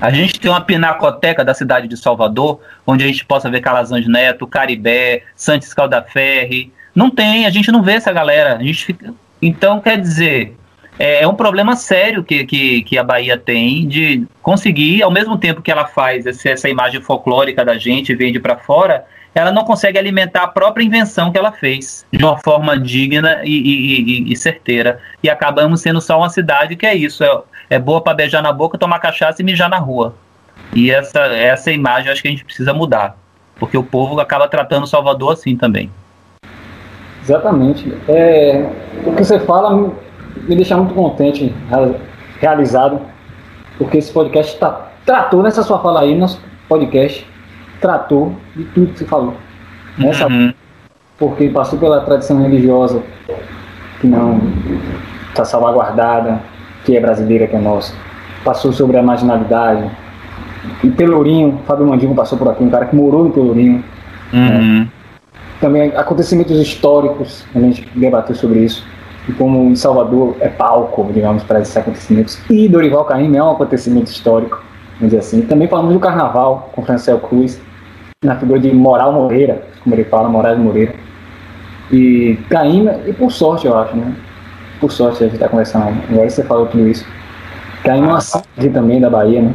A gente tem uma pinacoteca da cidade de Salvador, onde a gente possa ver Calazans Neto, Caribé, Santos Caldaferri. Não tem, a gente não vê essa galera. A gente fica... Então, quer dizer, é, é, um problema sério que, que, que, a Bahia tem de conseguir, ao mesmo tempo que ela faz essa, essa imagem folclórica da gente, vende para fora, ela não consegue alimentar a própria invenção que ela fez de uma forma digna e, e, e, e certeira. E acabamos sendo só uma cidade que é isso: é, é boa para beijar na boca, tomar cachaça e mijar na rua. E essa, essa imagem acho que a gente precisa mudar, porque o povo acaba tratando Salvador assim também. Exatamente. É, o que você fala me deixa muito contente, realizado, porque esse podcast tá, tratou nessa sua fala aí, nosso podcast tratou de tudo que você falou. Nessa, uhum. Porque passou pela tradição religiosa que não está salvaguardada, que é brasileira, que é nossa. Passou sobre a marginalidade. E Pelourinho, Fábio Mandingo passou por aqui, um cara que morou em Pelourinho. Uhum. Né? Também acontecimentos históricos, a gente debateu sobre isso e como em Salvador é palco, digamos, para esses acontecimentos. E Dorival Caymmi é um acontecimento histórico, vamos dizer assim. Também falamos do Carnaval com Francel Cruz, na figura de Moral Moreira, como ele fala, Moraes Moreira. E Caymmi, e por sorte, eu acho, né? Por sorte a gente está conversando, agora você falou tudo isso. Caymmi é uma cidade também da Bahia, né?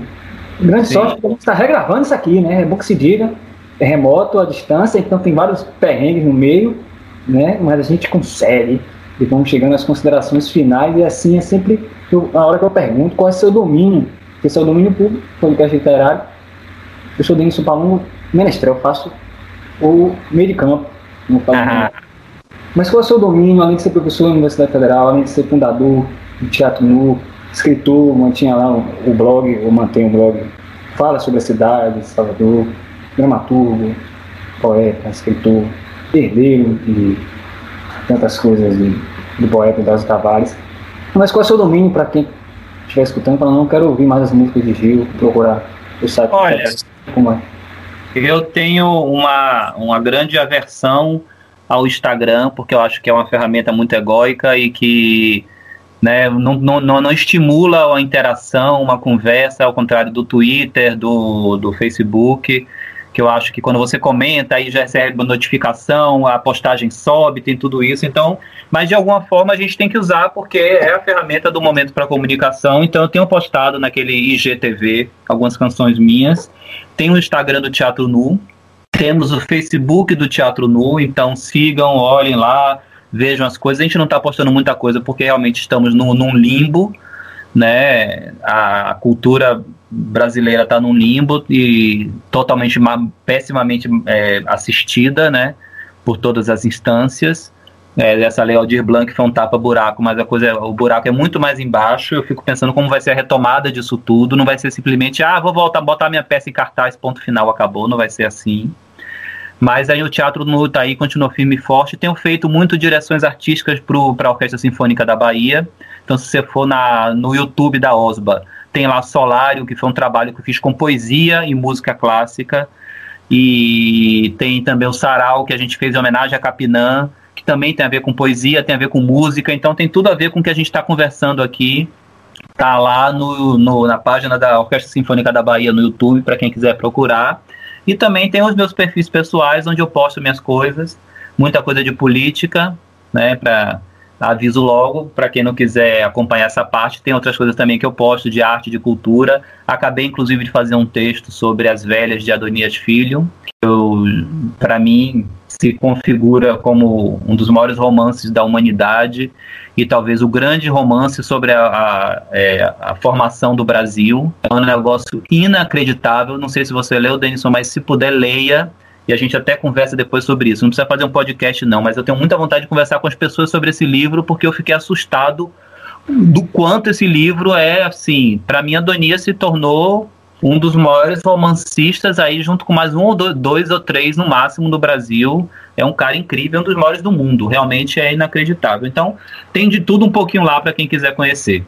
Grande Sim. sorte a gente está regravando isso aqui, né? É bom que se diga, remoto, à distância, então tem vários perrengues no meio, né? Mas a gente consegue e vamos chegando às considerações finais, e assim é sempre eu, a hora que eu pergunto qual é seu domínio, porque seu domínio público, podcast literário, eu sou Denis Palumbo, menestrel, eu faço o meio de campo, não falo ah. Mas qual é o seu domínio, além de ser professor da Universidade Federal, além de ser fundador do Teatro Nu, escritor, mantinha lá o, o blog, ou mantém o blog, fala sobre a cidade, Salvador, dramaturgo, poeta, escritor, herdeiro e tantas coisas de, do poeta das Tavares. Mas qual é o seu domínio para quem estiver escutando, falando, não quero ouvir mais as músicas de Gil, procurar o site. Olha, como é? eu tenho uma, uma grande aversão ao Instagram, porque eu acho que é uma ferramenta muito egóica e que né, não, não, não, estimula a interação, uma conversa, ao contrário do Twitter, do, do Facebook que eu acho que quando você comenta aí já recebe uma notificação, a postagem sobe, tem tudo isso. Então, mas de alguma forma a gente tem que usar porque é a ferramenta do momento para comunicação. Então, eu tenho postado naquele IGTV algumas canções minhas. Tem o Instagram do Teatro Nu, temos o Facebook do Teatro Nu, então sigam, olhem lá, vejam as coisas. A gente não está postando muita coisa porque realmente estamos no, num limbo, né? A, a cultura brasileira está num limbo e totalmente pessimamente é, assistida, né, por todas as instâncias. É, essa lei Aldir Blanc foi um tapa-buraco, mas a coisa, o buraco é muito mais embaixo. Eu fico pensando como vai ser a retomada disso tudo. Não vai ser simplesmente, ah, vou voltar, botar minha peça em cartaz, ponto final, acabou. Não vai ser assim. Mas aí o teatro no Itaí continua firme e forte. Tenho feito muito direções artísticas para a Orquestra Sinfônica da Bahia. Então, se você for na, no YouTube da OSBA, tem lá Solário, que foi um trabalho que eu fiz com poesia e música clássica. E tem também o Sarau, que a gente fez em homenagem a Capinã, que também tem a ver com poesia, tem a ver com música, então tem tudo a ver com o que a gente está conversando aqui. Tá lá no, no, na página da Orquestra Sinfônica da Bahia no YouTube, para quem quiser procurar. E também tem os meus perfis pessoais, onde eu posto minhas coisas, muita coisa de política, né, para aviso logo, para quem não quiser acompanhar essa parte, tem outras coisas também que eu posto de arte, de cultura. Acabei inclusive de fazer um texto sobre as velhas de Adonias Filho, que para mim se configura como um dos maiores romances da humanidade e talvez o grande romance sobre a, a, é, a, formação do Brasil. É um negócio inacreditável. Não sei se você leu, Denison, mas se puder, leia e a gente até conversa depois sobre isso. Não precisa fazer um podcast, não, mas eu tenho muita vontade de conversar com as pessoas sobre esse livro, porque eu fiquei assustado do quanto esse livro é, assim, para mim, Adonia se tornou um dos maiores romancistas aí, junto com mais um ou dois, dois ou três no máximo do Brasil. É um cara incrível, um dos maiores do mundo. Realmente é inacreditável. Então, tem de tudo um pouquinho lá para quem quiser conhecer.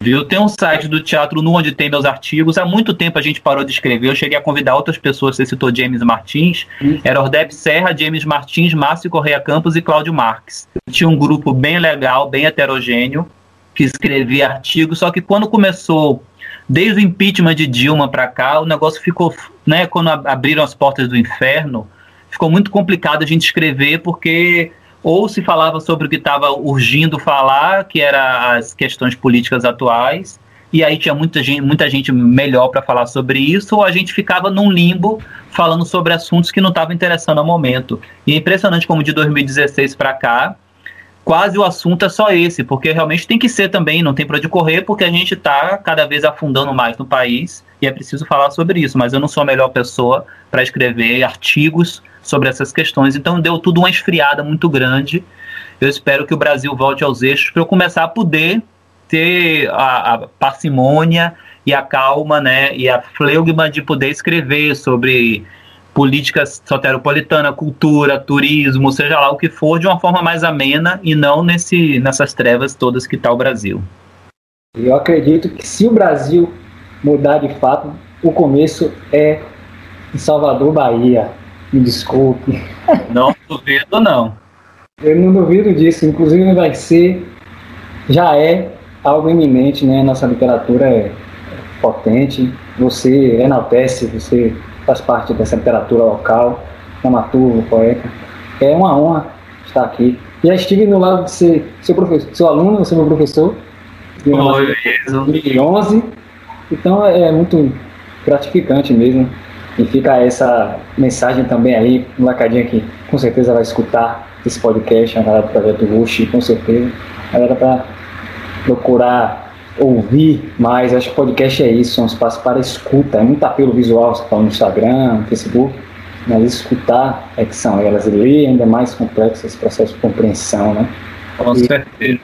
Viu? Tem um site do Teatro Nu onde tem meus artigos. Há muito tempo a gente parou de escrever. Eu cheguei a convidar outras pessoas. Você citou James Martins. Era Ordep Serra, James Martins, Márcio Correia Campos e Cláudio Marques. Tinha um grupo bem legal, bem heterogêneo, que escrevia artigos. Só que quando começou, desde o impeachment de Dilma para cá, o negócio ficou, né? Quando abriram as portas do inferno, ficou muito complicado a gente escrever porque ou se falava sobre o que estava urgindo falar, que era as questões políticas atuais, e aí tinha muita gente, muita gente melhor para falar sobre isso, ou a gente ficava num limbo falando sobre assuntos que não estavam interessando ao momento. E é impressionante como de 2016 para cá, quase o assunto é só esse, porque realmente tem que ser também, não tem para onde correr, porque a gente está cada vez afundando mais no país e é preciso falar sobre isso. Mas eu não sou a melhor pessoa para escrever artigos sobre essas questões. Então deu tudo uma esfriada muito grande. Eu espero que o Brasil volte aos eixos para eu começar a poder ter a, a, parcimônia e a calma, né, e a fleugma de poder escrever sobre políticas soteropolitana, cultura, turismo, seja lá o que for, de uma forma mais amena e não nesse, nessas trevas todas que está o Brasil. Eu acredito que se o Brasil mudar de fato, o começo é em Salvador, Bahia. Me desculpe. Não duvido, não. Eu não duvido disso. Inclusive vai ser, já é algo iminente, né? Nossa literatura é potente. Você enaltece, você faz parte dessa literatura local, dramaturgo, poeta. É uma honra estar aqui. Já estive no lado de ser seu professor, seu aluno, você é meu professor. Em 2011. Então é muito gratificante mesmo e fica essa mensagem também aí, um lacadinho que com certeza vai escutar esse podcast, a galera do Projeto Rush, com certeza. A galera para procurar ouvir mais, acho que o podcast é isso, é um espaço para escuta, é muito apelo visual, você fala no Instagram, no Facebook, mas escutar é que são elas, e ler ainda mais complexo esse processo de compreensão, né? Com e, certeza.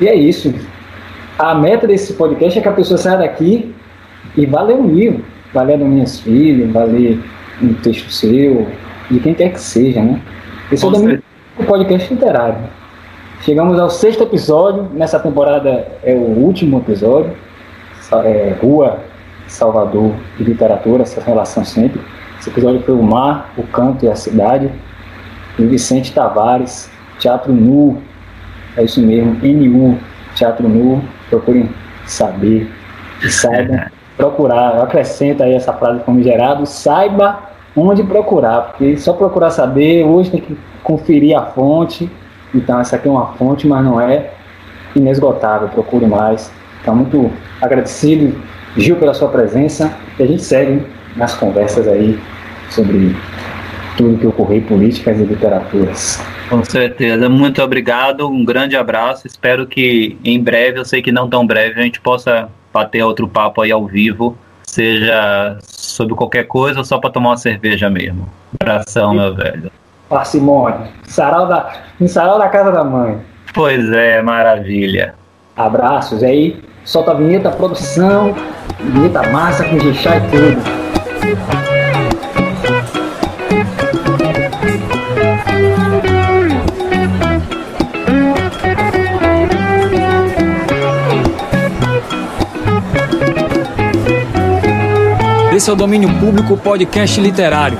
E é isso. A meta desse podcast é que a pessoa saia daqui e vá ler um livro vai ler das minhas filhas, vai ler um texto seu, de quem quer que seja, né? Esse é o podcast literário. Chegamos ao sexto episódio, nessa temporada é o último episódio, é, Rua, Salvador e Literatura, essa relação sempre. Esse episódio foi o mar, o canto e a cidade, e Vicente Tavares, Teatro Nu, é isso mesmo, NU, Teatro Nu, procurem saber e saibam procurar, eu acrescento aí essa frase famigerada, saiba onde procurar, porque só procurar saber, hoje tem que conferir a fonte, então essa aqui é uma fonte, mas não é inesgotável, procure mais. Então, muito agradecido, Gil, pela sua presença, e a gente segue nas conversas aí sobre tudo que ocorreu, políticas e literaturas. Com certeza, muito obrigado, um grande abraço, espero que em breve, eu sei que não tão breve, a gente possa bater outro papo aí ao vivo, seja sobre qualquer coisa ou só para tomar uma cerveja mesmo. Abração, meu velho. Parcimônia. Sarau da, em sarau da casa da mãe. Pois é, maravilha. Abraços. Aí, solta a vinheta, produção, vinheta massa com jixá e tudo. Esse é o Domínio Público Podcast Literário.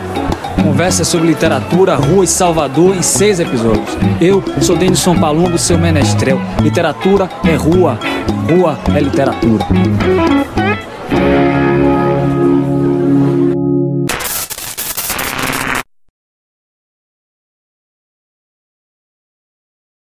Conversa sobre literatura, rua e Salvador em seis episódios. Eu sou Denison Palumbo, seu menestrel. Literatura é rua, rua é literatura.